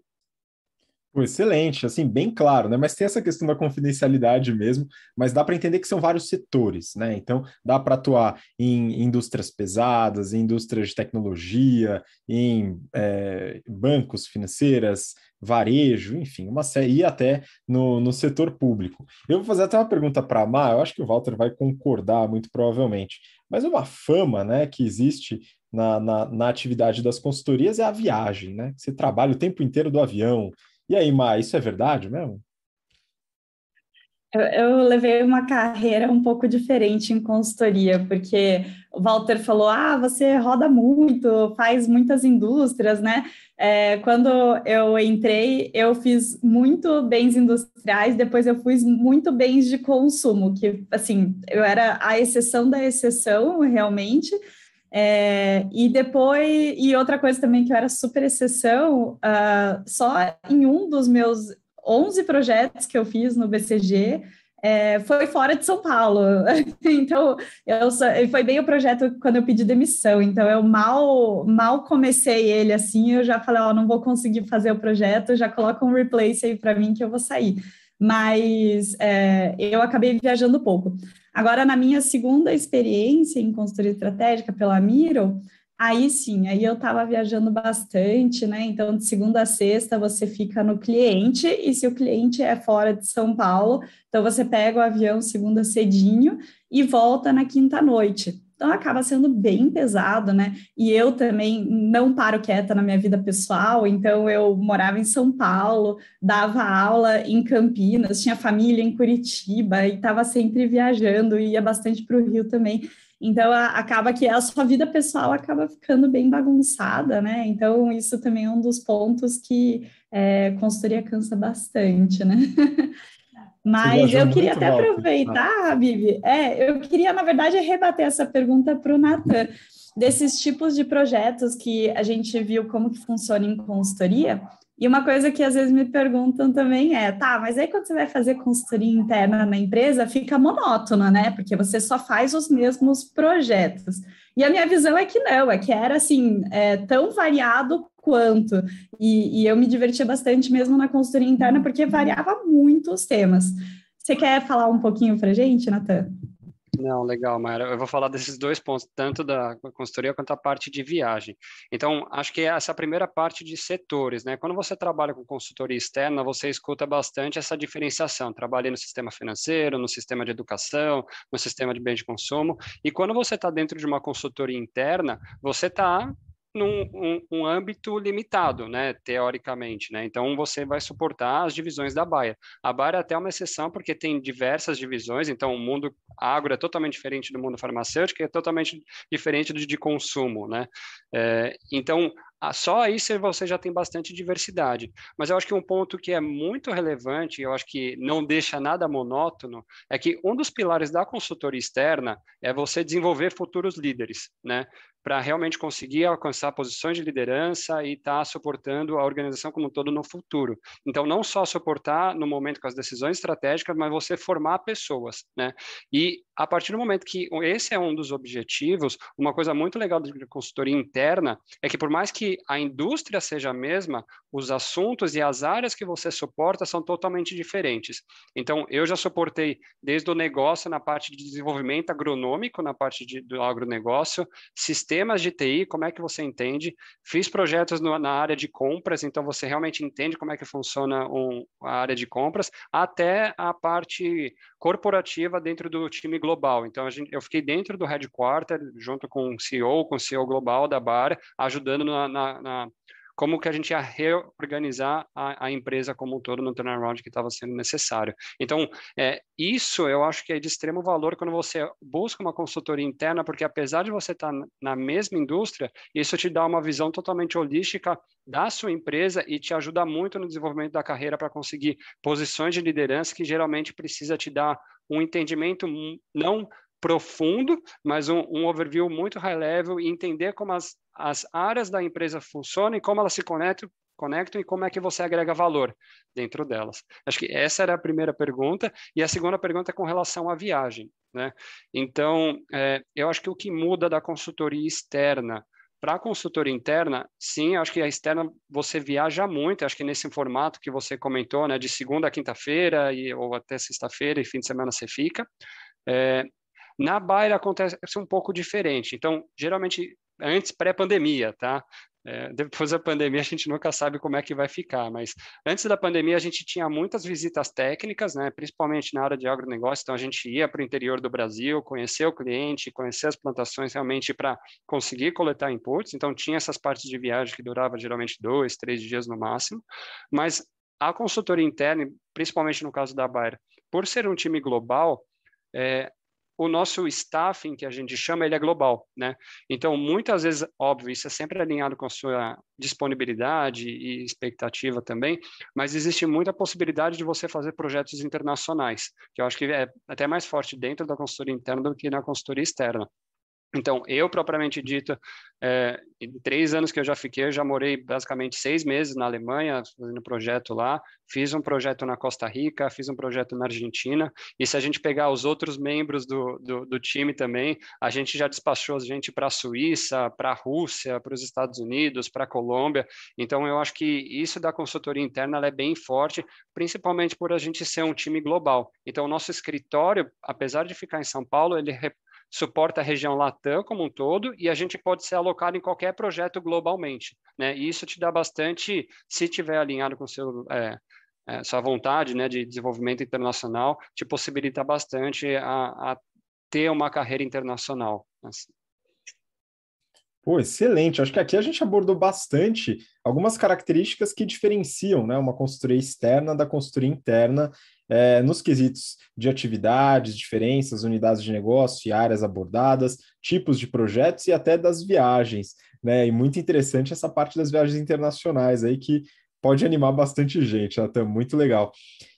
Excelente, assim, bem claro, né? Mas tem essa questão da confidencialidade mesmo, mas dá para entender que são vários setores, né? Então, dá para atuar em indústrias pesadas, em indústrias de tecnologia, em é, bancos financeiras, varejo, enfim, uma série, e até no, no setor público. Eu vou fazer até uma pergunta para a Mar, eu acho que o Walter vai concordar muito provavelmente, mas uma fama né, que existe na, na, na atividade das consultorias é a viagem, né? Você trabalha o tempo inteiro do avião. E aí, Mar, isso é verdade mesmo? Eu, eu, levei uma carreira um pouco diferente em consultoria, porque o Walter falou: ah, você roda muito, faz muitas indústrias, né? É, quando eu entrei, eu fiz muito bens industriais, depois eu fiz muito bens de consumo, que assim, eu era a exceção da exceção, realmente. É, e depois, e outra coisa também que eu era super exceção, uh, só em um dos meus 11 projetos que eu fiz no BCG é, foi fora de São Paulo. então, eu só, foi bem o projeto quando eu pedi demissão. Então, eu mal, mal comecei ele assim, eu já falei, ó, oh, não vou conseguir fazer o projeto, já coloca um replace aí para mim que eu vou sair. Mas é, eu acabei viajando pouco. Agora, na minha segunda experiência em consultoria estratégica pela Miro, Aí sim, aí eu estava viajando bastante, né? Então, de segunda a sexta você fica no cliente, e se o cliente é fora de São Paulo, então você pega o avião segunda cedinho e volta na quinta noite. Então acaba sendo bem pesado, né? E eu também não paro quieta na minha vida pessoal, então eu morava em São Paulo, dava aula em Campinas, tinha família em Curitiba e estava sempre viajando, ia bastante para o Rio também. Então, a, acaba que a sua vida pessoal acaba ficando bem bagunçada, né? Então, isso também é um dos pontos que é, consultoria cansa bastante, né? Mas eu queria até alto. aproveitar, Bibi, é, eu queria, na verdade, rebater essa pergunta para o Natan, desses tipos de projetos que a gente viu como que funciona em consultoria, e uma coisa que às vezes me perguntam também é, tá, mas aí quando você vai fazer consultoria interna na empresa, fica monótono, né? Porque você só faz os mesmos projetos. E a minha visão é que não, é que era assim, é, tão variado quanto. E, e eu me divertia bastante mesmo na consultoria interna, porque variava muito os temas. Você quer falar um pouquinho para gente, Natan? Não, legal, Mayra. Eu vou falar desses dois pontos, tanto da consultoria quanto a parte de viagem. Então, acho que essa primeira parte de setores, né? Quando você trabalha com consultoria externa, você escuta bastante essa diferenciação. Trabalhei no sistema financeiro, no sistema de educação, no sistema de bens de consumo. E quando você está dentro de uma consultoria interna, você está num um, um âmbito limitado, né, teoricamente, né? Então você vai suportar as divisões da Baia. A Baia é até uma exceção porque tem diversas divisões, então o mundo agro é totalmente diferente do mundo farmacêutico, é totalmente diferente do de consumo, né? É, então só aí você já tem bastante diversidade. Mas eu acho que um ponto que é muito relevante, eu acho que não deixa nada monótono, é que um dos pilares da consultoria externa é você desenvolver futuros líderes, né? para realmente conseguir alcançar posições de liderança e estar tá suportando a organização como um todo no futuro. Então, não só suportar no momento com as decisões estratégicas, mas você formar pessoas, né? E a partir do momento que esse é um dos objetivos, uma coisa muito legal da consultoria interna é que por mais que a indústria seja a mesma, os assuntos e as áreas que você suporta são totalmente diferentes. Então, eu já suportei desde o negócio na parte de desenvolvimento agronômico, na parte de, do agronegócio, sistemas de TI, como é que você entende? Fiz projetos no, na área de compras, então você realmente entende como é que funciona um, a área de compras, até a parte corporativa dentro do time global. Então, gente, eu fiquei dentro do headquarter, junto com o CEO, com o CEO global da Bar, ajudando na, na, na como que a gente ia reorganizar a, a empresa como um todo no turnaround que estava sendo necessário. Então, é, isso eu acho que é de extremo valor quando você busca uma consultoria interna, porque apesar de você estar tá na mesma indústria, isso te dá uma visão totalmente holística da sua empresa e te ajuda muito no desenvolvimento da carreira para conseguir posições de liderança que geralmente precisa te dar um entendimento não profundo, mas um, um, overview muito high level e entender como as, as áreas da empresa funcionam e como elas se conectam, conectam e como é que você agrega valor dentro delas. Acho que essa era a primeira pergunta. E a segunda pergunta é com relação à viagem. Né? Então, é, eu acho que o que muda da consultoria externa para a consultoria interna, sim, acho que a externa você viaja muito, acho que nesse formato que você comentou, né, de segunda a quinta-feira ou até sexta-feira e fim de semana você fica. É, na Bayer acontece um pouco diferente. Então, geralmente, antes pré-pandemia, tá? É, depois da pandemia a gente nunca sabe como é que vai ficar, mas antes da pandemia a gente tinha muitas visitas técnicas, né, principalmente na área de agronegócio, então a gente ia para o interior do Brasil, conhecer o cliente, conhecer as plantações realmente para conseguir coletar inputs, então tinha essas partes de viagem que durava geralmente dois, três dias no máximo, mas a consultoria interna, principalmente no caso da Bayer, por ser um time global, é, o nosso staffing, que a gente chama, ele é global, né? Então, muitas vezes, óbvio, isso é sempre alinhado com a sua disponibilidade e expectativa também, mas existe muita possibilidade de você fazer projetos internacionais, que eu acho que é até mais forte dentro da consultoria interna do que na consultoria externa. Então, eu propriamente dito, é, em três anos que eu já fiquei, eu já morei basicamente seis meses na Alemanha, fazendo projeto lá, fiz um projeto na Costa Rica, fiz um projeto na Argentina, e se a gente pegar os outros membros do, do, do time também, a gente já despachou a gente para a Suíça, para a Rússia, para os Estados Unidos, para a Colômbia, então eu acho que isso da consultoria interna é bem forte, principalmente por a gente ser um time global. Então, o nosso escritório, apesar de ficar em São Paulo, ele suporta a região Latam como um todo e a gente pode ser alocado em qualquer projeto globalmente. Né? E isso te dá bastante, se tiver alinhado com seu, é, é, sua vontade né, de desenvolvimento internacional, te possibilita bastante a, a ter uma carreira internacional. Assim. Pô, excelente. Acho que aqui a gente abordou bastante algumas características que diferenciam né, uma consultoria externa da consultoria interna é, nos quesitos de atividades, diferenças, unidades de negócio e áreas abordadas, tipos de projetos e até das viagens. Né? E muito interessante essa parte das viagens internacionais aí que pode animar bastante gente, né? muito legal.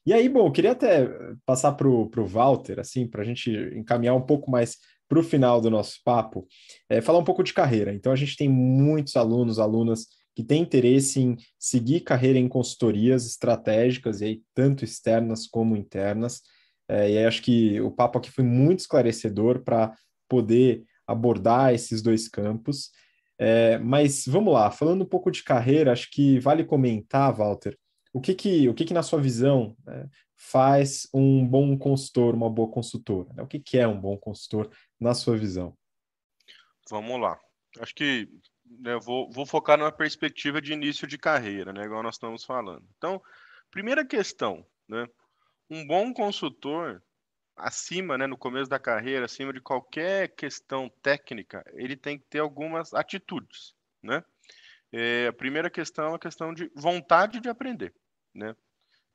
E aí, bom, eu queria até passar para o Walter, assim, para a gente encaminhar um pouco mais para o final do nosso papo, é, falar um pouco de carreira. Então, a gente tem muitos alunos, alunas que têm interesse em seguir carreira em consultorias estratégicas, e aí, tanto externas como internas. É, e aí, acho que o papo aqui foi muito esclarecedor para poder abordar esses dois campos. É, mas vamos lá, falando um pouco de carreira, acho que vale comentar, Walter, o que que, o que, que na sua visão, né, faz um bom consultor, uma boa consultora? Né? O que, que é um bom consultor na sua visão? Vamos lá. Acho que né, vou, vou focar numa perspectiva de início de carreira, né, igual nós estamos falando. Então, primeira questão, né, um bom consultor, acima, né, no começo da carreira, acima de qualquer questão técnica, ele tem que ter algumas atitudes, né? É, a primeira questão é a questão de vontade de aprender, né?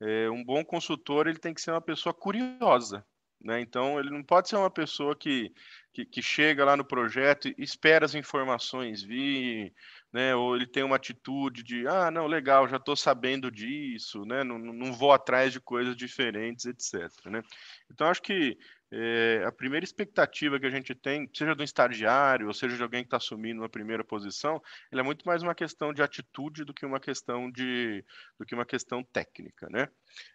É, um bom consultor ele tem que ser uma pessoa curiosa, né? Então ele não pode ser uma pessoa que, que, que, chega lá no projeto e espera as informações vir, né? Ou ele tem uma atitude de ah não legal já estou sabendo disso, né? Não, não vou atrás de coisas diferentes, etc. Né? Então acho que é, a primeira expectativa que a gente tem, seja do estagiário, ou seja de alguém que está assumindo uma primeira posição, ela é muito mais uma questão de atitude do que uma questão de, do que uma questão técnica, né?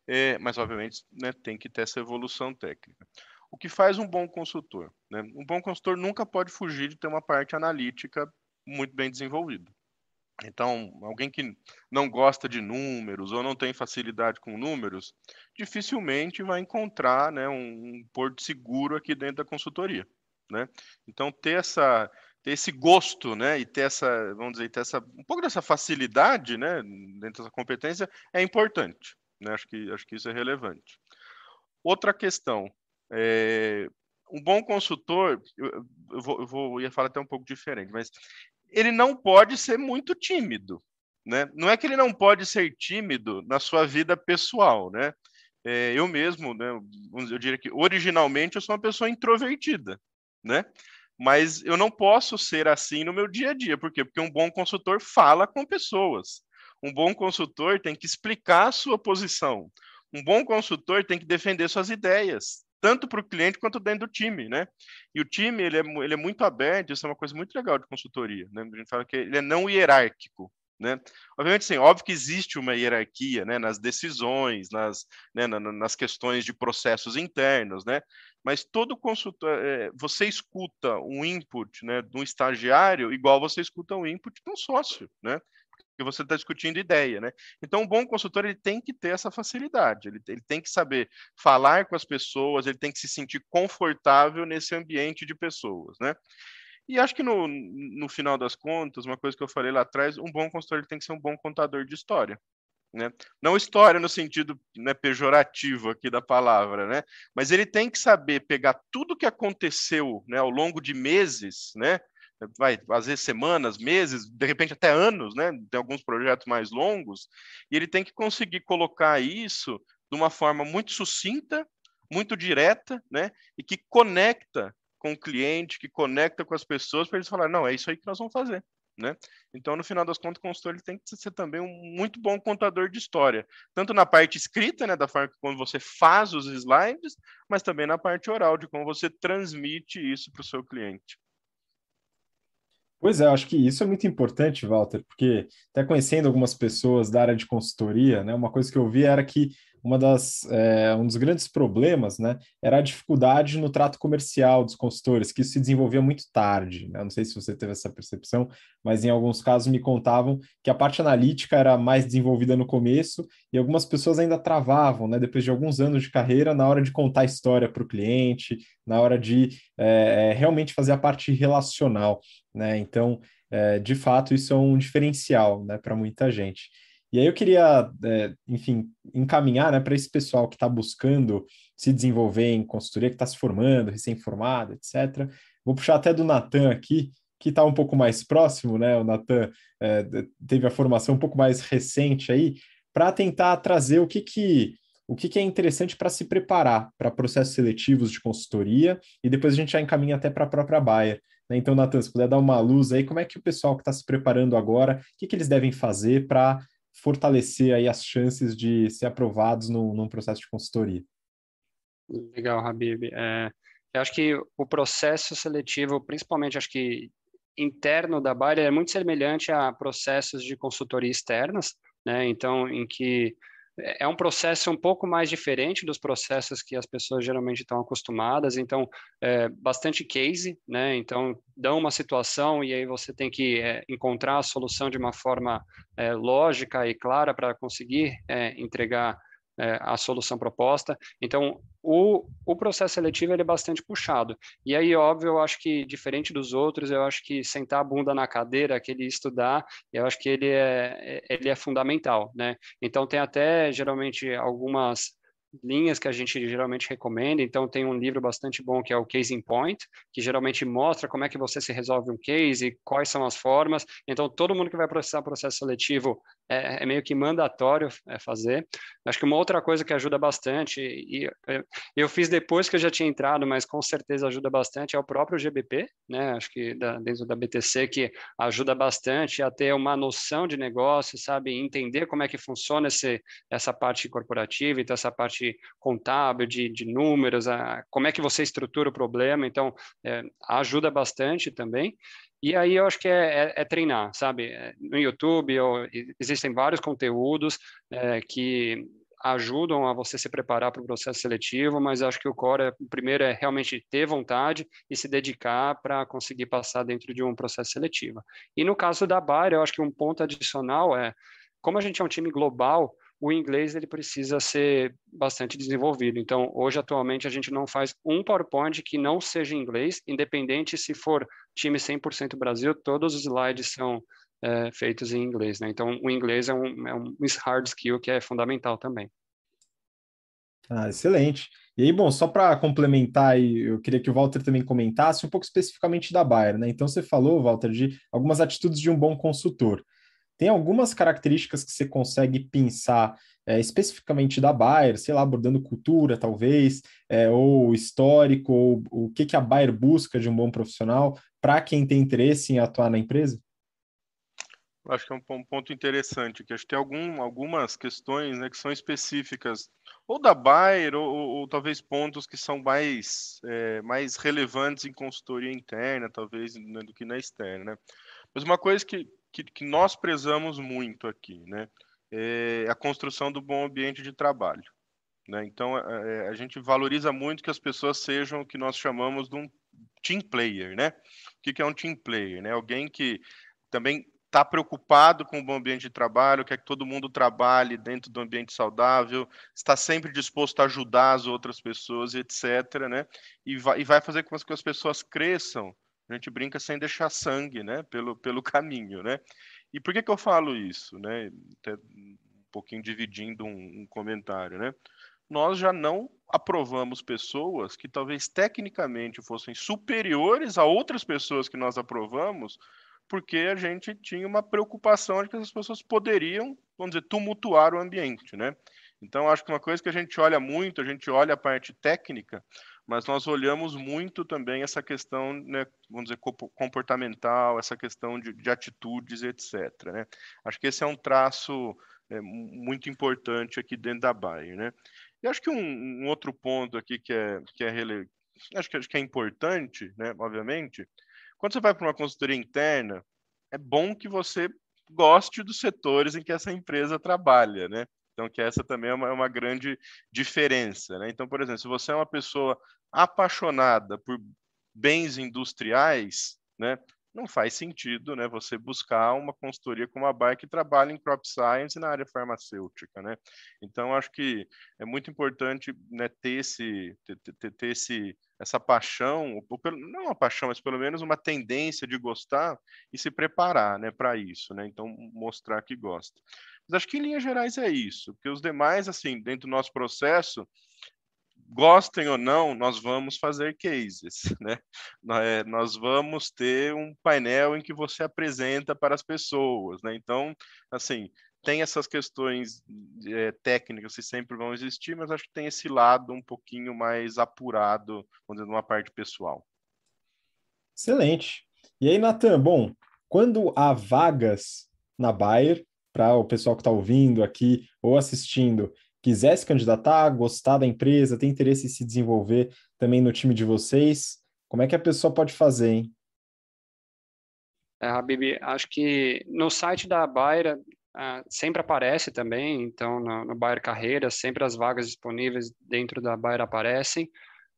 É, mas obviamente, né, tem que ter essa evolução técnica. O que faz um bom consultor? Né? Um bom consultor nunca pode fugir de ter uma parte analítica muito bem desenvolvida. Então, alguém que não gosta de números ou não tem facilidade com números, dificilmente vai encontrar né, um, porto seguro aqui dentro da consultoria. Né? Então, ter, essa, ter esse gosto né, e ter essa, vamos dizer, ter essa, um pouco dessa facilidade né, dentro dessa competência é importante. Né? Acho, que, acho que isso é relevante. Outra questão, é, um bom consultor, eu, eu, vou, eu, vou, eu ia falar até um pouco diferente, mas ele não pode ser muito tímido. né? Não é que ele não pode ser tímido na sua vida pessoal, né? É, eu mesmo, né, eu diria que originalmente eu sou uma pessoa introvertida, né? Mas eu não posso ser assim no meu dia a dia, por quê? Porque um bom consultor fala com pessoas. Um bom consultor tem que explicar a sua posição. Um bom consultor tem que defender suas ideias, tanto para o cliente quanto dentro do time, né? E o time ele é, ele é muito aberto, isso é uma coisa muito legal de consultoria, né? A gente fala que ele é não hierárquico. Né? Obviamente, sim, óbvio que existe uma hierarquia né, nas decisões, nas, né, nas questões de processos internos, né? mas todo consultor, é, você escuta um input né, de um estagiário igual você escuta um input de um sócio, né? Porque você está discutindo ideia. Né? Então, um bom consultor ele tem que ter essa facilidade, ele, ele tem que saber falar com as pessoas, ele tem que se sentir confortável nesse ambiente de pessoas. Né? E acho que no, no final das contas, uma coisa que eu falei lá atrás, um bom consultor tem que ser um bom contador de história. Né? Não história no sentido né, pejorativo aqui da palavra, né? mas ele tem que saber pegar tudo que aconteceu né, ao longo de meses, né? Vai vezes semanas, meses, de repente até anos, né? tem alguns projetos mais longos, e ele tem que conseguir colocar isso de uma forma muito sucinta, muito direta, né? e que conecta com o cliente, que conecta com as pessoas, para eles falarem, não, é isso aí que nós vamos fazer. Né? Então, no final das contas, o consultor ele tem que ser também um muito bom contador de história, tanto na parte escrita, né, da forma quando você faz os slides, mas também na parte oral, de como você transmite isso para o seu cliente. Pois é, acho que isso é muito importante, Walter, porque até conhecendo algumas pessoas da área de consultoria, né, uma coisa que eu vi era que uma das, é, um dos grandes problemas né, era a dificuldade no trato comercial dos consultores, que isso se desenvolvia muito tarde. Né? Não sei se você teve essa percepção, mas em alguns casos me contavam que a parte analítica era mais desenvolvida no começo e algumas pessoas ainda travavam, né, depois de alguns anos de carreira, na hora de contar a história para o cliente, na hora de é, realmente fazer a parte relacional. Né? Então, é, de fato, isso é um diferencial né, para muita gente. E aí eu queria, é, enfim, encaminhar né, para esse pessoal que está buscando se desenvolver em consultoria, que está se formando, recém-formado, etc. Vou puxar até do Natan aqui, que está um pouco mais próximo, né? O Natan é, teve a formação um pouco mais recente aí, para tentar trazer o que, que o que, que é interessante para se preparar para processos seletivos de consultoria, e depois a gente já encaminha até para a própria Bayer. Né? Então, Natan, se puder dar uma luz aí, como é que o pessoal que está se preparando agora, o que, que eles devem fazer para fortalecer aí as chances de ser aprovados no, num processo de consultoria. Legal, Habib. É, eu acho que o processo seletivo, principalmente acho que interno da Bayer, é muito semelhante a processos de consultoria externas, né? Então, em que é um processo um pouco mais diferente dos processos que as pessoas geralmente estão acostumadas, então é, bastante case, né? Então dão uma situação e aí você tem que é, encontrar a solução de uma forma é, lógica e clara para conseguir é, entregar é, a solução proposta. Então, o, o processo seletivo ele é bastante puxado. E aí, óbvio, eu acho que, diferente dos outros, eu acho que sentar a bunda na cadeira, aquele estudar, eu acho que ele é, é ele é fundamental, né? Então, tem até, geralmente, algumas linhas que a gente geralmente recomenda. Então, tem um livro bastante bom que é o Casing Point, que geralmente mostra como é que você se resolve um case, e quais são as formas. Então, todo mundo que vai processar processo seletivo é, é meio que mandatório é, fazer. Acho que uma outra coisa que ajuda bastante, e eu fiz depois que eu já tinha entrado, mas com certeza ajuda bastante, é o próprio GBP, né? Acho que da, dentro da BTC, que ajuda bastante a ter uma noção de negócio, sabe? Entender como é que funciona esse, essa parte corporativa, então essa parte parte contábil, de, de números, a, como é que você estrutura o problema, então é, ajuda bastante também. E aí eu acho que é, é, é treinar, sabe? É, no YouTube ou, existem vários conteúdos é, que ajudam a você se preparar para o processo seletivo, mas acho que o core, é, o primeiro é realmente ter vontade e se dedicar para conseguir passar dentro de um processo seletivo. E no caso da Bayer, eu acho que um ponto adicional é, como a gente é um time global, o inglês ele precisa ser bastante desenvolvido. Então, hoje, atualmente, a gente não faz um PowerPoint que não seja em inglês, independente se for time 100% Brasil, todos os slides são é, feitos em inglês. Né? Então, o inglês é um, é um hard skill que é fundamental também. Ah, excelente. E aí, bom, só para complementar, eu queria que o Walter também comentasse um pouco especificamente da Bayer, né? Então, você falou, Walter, de algumas atitudes de um bom consultor. Tem algumas características que você consegue pensar é, especificamente da Bayer, sei lá, abordando cultura, talvez, é, ou histórico, ou o que, que a Bayer busca de um bom profissional para quem tem interesse em atuar na empresa? Acho que é um ponto interessante, que acho que tem algum, algumas questões né, que são específicas ou da Bayer, ou, ou, ou talvez pontos que são mais, é, mais relevantes em consultoria interna, talvez, né, do que na externa. Né? Mas uma coisa que, que, que nós prezamos muito aqui, né? é a construção do bom ambiente de trabalho. Né? Então, é, a gente valoriza muito que as pessoas sejam o que nós chamamos de um team player. Né? O que, que é um team player? Né? Alguém que também está preocupado com o bom ambiente de trabalho, quer que todo mundo trabalhe dentro do ambiente saudável, está sempre disposto a ajudar as outras pessoas, etc. Né? E, vai, e vai fazer com que as pessoas cresçam a gente brinca sem deixar sangue, né, pelo, pelo caminho, né? E por que, que eu falo isso, né? Até um pouquinho dividindo um, um comentário, né? Nós já não aprovamos pessoas que talvez tecnicamente fossem superiores a outras pessoas que nós aprovamos, porque a gente tinha uma preocupação de que essas pessoas poderiam, vamos dizer, tumultuar o ambiente, né? Então, acho que uma coisa que a gente olha muito, a gente olha a parte técnica, mas nós olhamos muito também essa questão, né, vamos dizer, comportamental, essa questão de, de atitudes, etc. Né? Acho que esse é um traço é, muito importante aqui dentro da Bayer. Né? E acho que um, um outro ponto aqui que é, que é rele... acho que, acho que é importante, né, obviamente, quando você vai para uma consultoria interna, é bom que você goste dos setores em que essa empresa trabalha, né? Então, que essa também é uma, é uma grande diferença, né? Então, por exemplo, se você é uma pessoa apaixonada por bens industriais, né, não faz sentido, né, você buscar uma consultoria como a Bayer que trabalha em crop science na área farmacêutica, né? Então acho que é muito importante, né, ter esse ter, ter, ter esse essa paixão, ou, não uma paixão, mas pelo menos uma tendência de gostar e se preparar, né, para isso, né? Então mostrar que gosta. Mas acho que em linhas gerais é isso, porque os demais assim, dentro do nosso processo, gostem ou não, nós vamos fazer cases, né? É, nós vamos ter um painel em que você apresenta para as pessoas, né? Então, assim, tem essas questões é, técnicas que sempre vão existir, mas acho que tem esse lado um pouquinho mais apurado, vamos numa parte pessoal. Excelente. E aí, Natan, bom, quando há vagas na Bayer, para o pessoal que está ouvindo aqui ou assistindo, quiser se candidatar, gostar da empresa, tem interesse em se desenvolver também no time de vocês, como é que a pessoa pode fazer, hein? É, Habib, acho que no site da Bayer uh, sempre aparece também, então no, no Bayer Carreira, sempre as vagas disponíveis dentro da Bayer aparecem.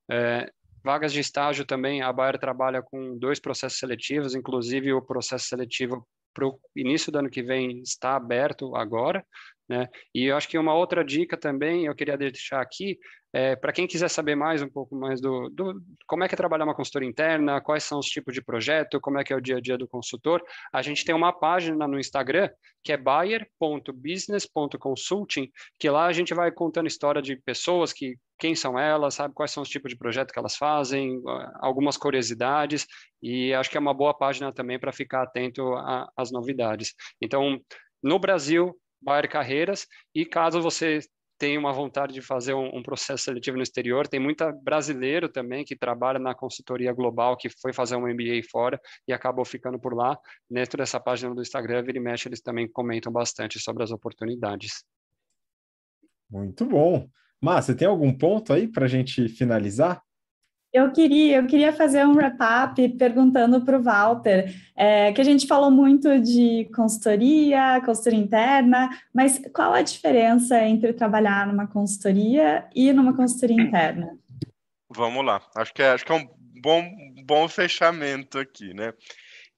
É, vagas de estágio também, a Bayer trabalha com dois processos seletivos, inclusive o processo seletivo para o início do ano que vem está aberto agora, né? E eu acho que uma outra dica também eu queria deixar aqui é, para quem quiser saber mais um pouco mais do, do, como é que é trabalhar uma consultora interna, quais são os tipos de projeto, como é que é o dia a dia do consultor, a gente tem uma página no Instagram que é buyer.business.consulting, que lá a gente vai contando história de pessoas que quem são elas, sabe quais são os tipos de projeto que elas fazem, algumas curiosidades e acho que é uma boa página também para ficar atento às novidades. Então, no Brasil, Bayer Carreiras, e caso você tenha uma vontade de fazer um, um, processo seletivo no exterior, tem muita brasileiro também que trabalha na consultoria global, que foi fazer um MBA fora e acabou ficando por lá. Dentro dessa página do Instagram, vira e mexe, eles também comentam bastante sobre as oportunidades. Muito bom. Mas você tem algum ponto aí para a gente finalizar? Eu queria, eu queria fazer um wrap-up perguntando para o Walter, é, que a gente falou muito de consultoria, consultoria interna, mas qual a diferença entre trabalhar numa consultoria e numa consultoria interna? Vamos lá, acho que é, acho que é um bom, bom fechamento aqui, né?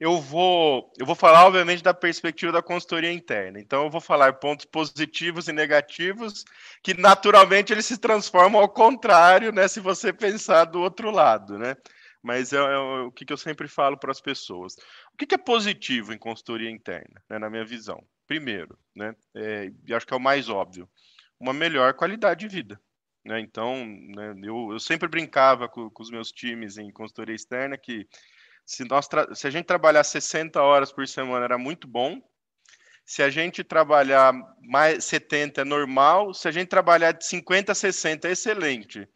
Eu vou, eu vou falar, obviamente, da perspectiva da consultoria interna. Então, eu vou falar pontos positivos e negativos, que naturalmente eles se transformam ao contrário, né? Se você pensar do outro lado, né? Mas é, é o que, eu sempre falo para as pessoas. O que, é positivo em consultoria interna, né, na minha visão? Primeiro, né? É, e acho que é o mais óbvio, uma melhor qualidade de vida. Né? Então, né, eu, eu sempre brincava com, com os meus times em consultoria externa que se, nós se a gente trabalhar 60 horas por semana era muito bom. Se a gente trabalhar mais 70 é normal, se a gente trabalhar de 50 a 60 é excelente.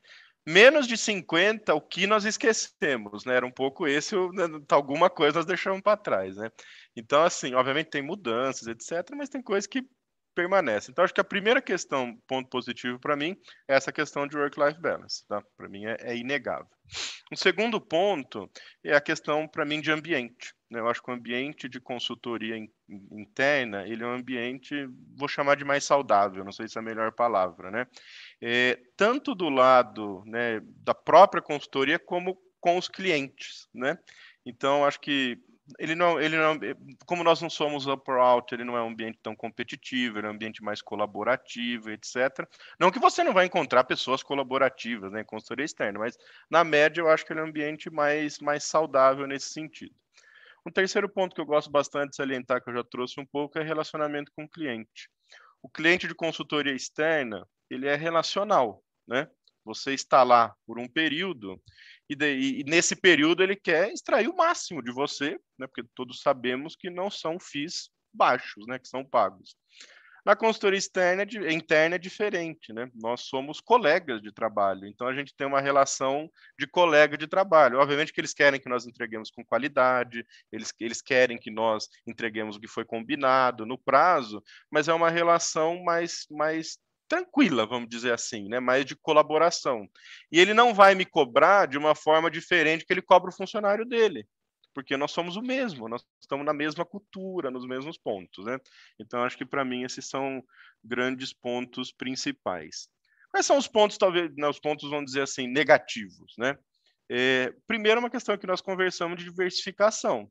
Menos de 50, o que nós esquecemos, né? Era um pouco esse, né, alguma coisa nós deixamos para trás, né? Então, assim, obviamente tem mudanças, etc., mas tem coisas que permanecem. Então, acho que a primeira questão, ponto positivo para mim, é essa questão de work-life balance, tá? Para mim é, é inegável. O segundo ponto é a questão, para mim, de ambiente. Né? Eu acho que o ambiente de consultoria in, interna, ele é um ambiente, vou chamar de mais saudável, não sei se é a melhor palavra, né? É, tanto do lado né, da própria consultoria, como com os clientes, né? Então, acho que ele não, ele não, como nós não somos up or out, ele não é um ambiente tão competitivo, ele é um ambiente mais colaborativo, etc. Não que você não vai encontrar pessoas colaborativas, né, consultoria externa, mas na média eu acho que ele é um ambiente mais, mais saudável nesse sentido. Um terceiro ponto que eu gosto bastante de salientar, que eu já trouxe um pouco, é relacionamento com o cliente. O cliente de consultoria externa, ele é relacional, né? Você está lá por um período e, e, nesse período ele quer extrair o máximo de você, né? Porque todos sabemos que não são FIIs baixos, né? Que são pagos. Na consultoria externa, interna é diferente, né? Nós somos colegas de trabalho, então a gente tem uma relação de colega de trabalho. Obviamente que eles querem que nós entreguemos com qualidade, eles, eles querem que nós entreguemos o que foi combinado no prazo, mas é uma relação mais, mais tranquila, vamos dizer assim, né? mais de colaboração. E ele não vai me cobrar de uma forma diferente que ele cobra o funcionário dele, porque nós somos o mesmo, nós estamos na mesma cultura, nos mesmos pontos. Né? Então, acho que para mim esses são grandes pontos principais. Quais são os pontos, talvez, né, os pontos, vamos dizer assim, negativos? Né? É, primeiro, uma questão que nós conversamos de diversificação.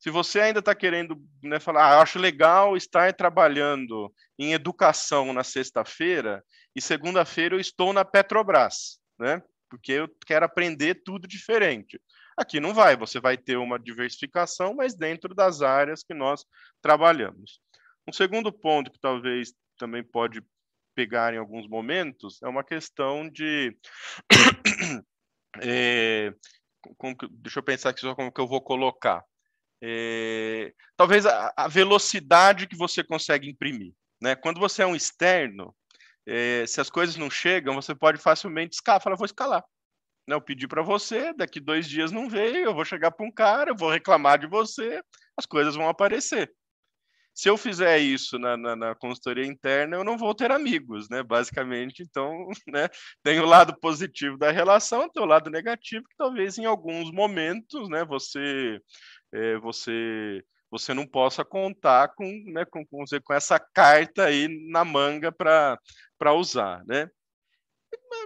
Se você ainda está querendo né, falar, ah, acho legal estar trabalhando em educação na sexta-feira e segunda-feira eu estou na Petrobras, né? Porque eu quero aprender tudo diferente. Aqui não vai, você vai ter uma diversificação, mas dentro das áreas que nós trabalhamos. Um segundo ponto que talvez também pode pegar em alguns momentos é uma questão de é, como, deixa eu pensar aqui só como que eu vou colocar. É, talvez a, a, velocidade que você consegue imprimir. Né? Quando você é um externo, é, se as coisas não chegam, você pode facilmente escalar, falar, vou escalar. Né? Eu pedi para você, daqui dois dias não veio, eu vou chegar para um cara, eu vou reclamar de você, as coisas vão aparecer. Se eu fizer isso na, na, na, consultoria interna, eu não vou ter amigos, né? Basicamente, então, né? Tem o lado positivo da relação, tem o lado negativo, que talvez em alguns momentos, né? Você é, você você não possa contar com, né, com, com, com essa carta aí na manga para usar, né?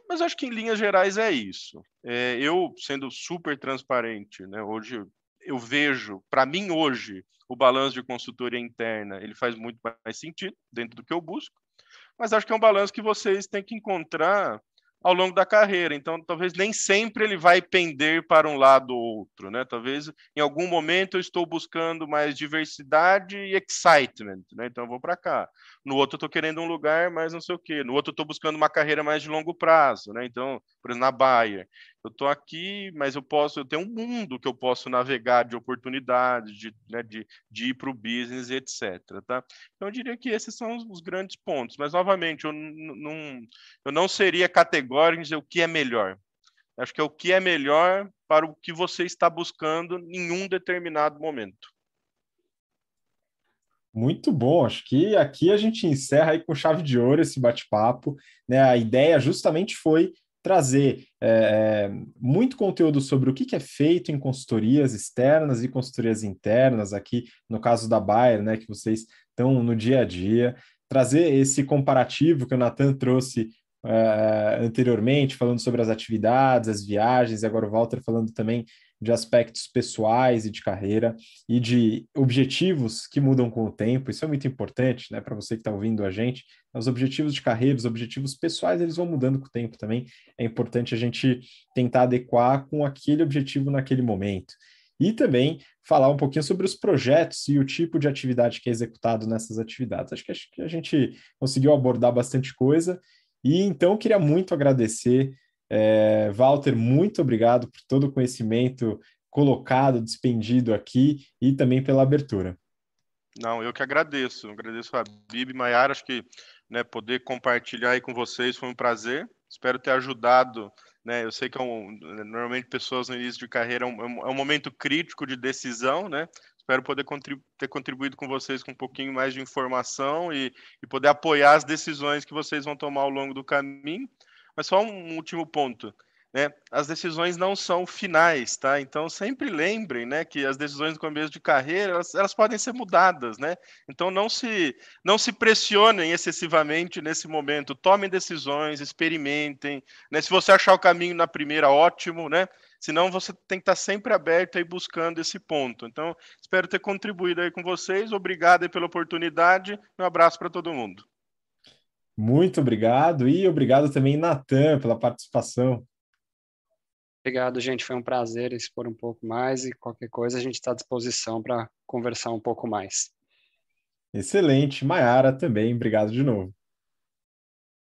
Mas acho que em linhas gerais é isso. É, eu, sendo super transparente, né, hoje eu vejo, para mim hoje, o balanço de consultoria interna, ele faz muito mais sentido dentro do que eu busco, mas acho que é um balanço que vocês têm que encontrar ao longo da carreira. Então, talvez nem sempre ele vai pender para um lado ou outro, né? Talvez em algum momento eu estou buscando mais diversidade e excitement, né? Então eu vou para cá. No outro eu estou querendo um lugar mais não sei o quê. No outro eu estou buscando uma carreira mais de longo prazo, né? Então, por exemplo, na Bayer, eu estou aqui, mas eu posso, eu tenho um mundo que eu posso navegar de oportunidades, de, né, de, de ir para o business etc. Tá? Então, eu diria que esses são os, os grandes pontos. Mas, novamente, eu não, eu não seria categórico em dizer o que é melhor. Acho que é o que é melhor para o que você está buscando em um determinado momento. Muito bom, acho que aqui a gente encerra aí com chave de ouro esse bate-papo. Né? A ideia justamente foi trazer é, muito conteúdo sobre o que, que, é feito em consultorias externas e consultorias internas, aqui no caso da Bayer, né, que vocês estão no dia a dia, trazer esse comparativo que o Natan trouxe é, anteriormente, falando sobre as atividades, as viagens, e agora o Walter falando também de aspectos pessoais e de carreira e de objetivos que mudam com o tempo. Isso é muito importante, né, para você que está ouvindo a gente. Os objetivos de carreira, os objetivos pessoais, eles vão mudando com o tempo também. É importante a gente tentar adequar com aquele objetivo naquele momento. E também falar um pouquinho sobre os projetos e o tipo de atividade que é executado nessas atividades. Acho que, acho que a gente conseguiu abordar bastante coisa. E então queria muito agradecer é, Walter, muito obrigado por todo o conhecimento colocado, despendido aqui e também pela abertura. Não, eu que agradeço. Agradeço a Bibi Maiara. Acho que né, poder compartilhar aí com vocês foi um prazer. Espero ter ajudado. Né, eu sei que é um, normalmente pessoas no início de carreira é um, é um momento crítico de decisão, né? Espero poder contribu ter contribuído com vocês com um pouquinho mais de informação e, e, poder apoiar as decisões que vocês vão tomar ao longo do caminho. Mas só um último ponto. Né? As decisões não são finais, tá? Então sempre lembrem, né, que as decisões do começo de carreira elas, elas, podem ser mudadas, né? Então não se não se pressionem excessivamente nesse momento. Tomem decisões, experimentem. Né? Se você achar o caminho na primeira, ótimo, né? Senão você tem que estar sempre aberto aí buscando esse ponto. Então espero ter contribuído aí com vocês. Obrigado pela oportunidade. Um abraço para todo mundo. Muito obrigado e obrigado também, Natan, pela participação. Obrigado, gente. Foi um prazer expor um pouco mais e qualquer coisa a gente está à disposição para conversar um pouco mais. Excelente. Maiara também, obrigado de novo.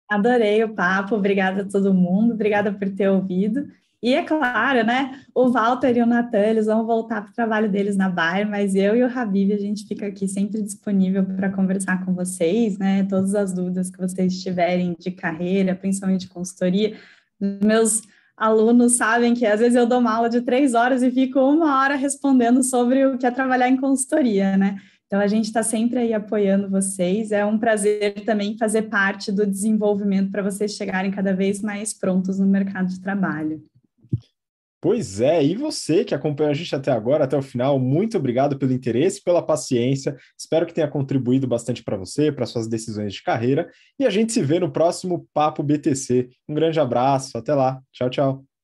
Adorei o papo, obrigada a todo mundo, obrigada por ter ouvido. E é claro, né? O Walter e o Natan, eles vão voltar para o trabalho deles na Bayer, mas eu e o Habib, a gente fica aqui sempre disponível para conversar com vocês, né? Todas as dúvidas que vocês tiverem de carreira, principalmente de consultoria. Meus alunos sabem que às vezes eu dou uma aula de três horas e fico uma hora respondendo sobre o que é trabalhar em consultoria, né? Então a gente está sempre aí apoiando vocês. É um prazer também fazer parte do desenvolvimento para vocês chegarem cada vez mais prontos no mercado de trabalho. Pois é, e você que acompanhou a gente até agora, até o final, muito obrigado pelo interesse, pela paciência. Espero que tenha contribuído bastante para você, para suas decisões de carreira. E a gente se vê no próximo Papo BTC. Um grande abraço, até lá. Tchau, tchau.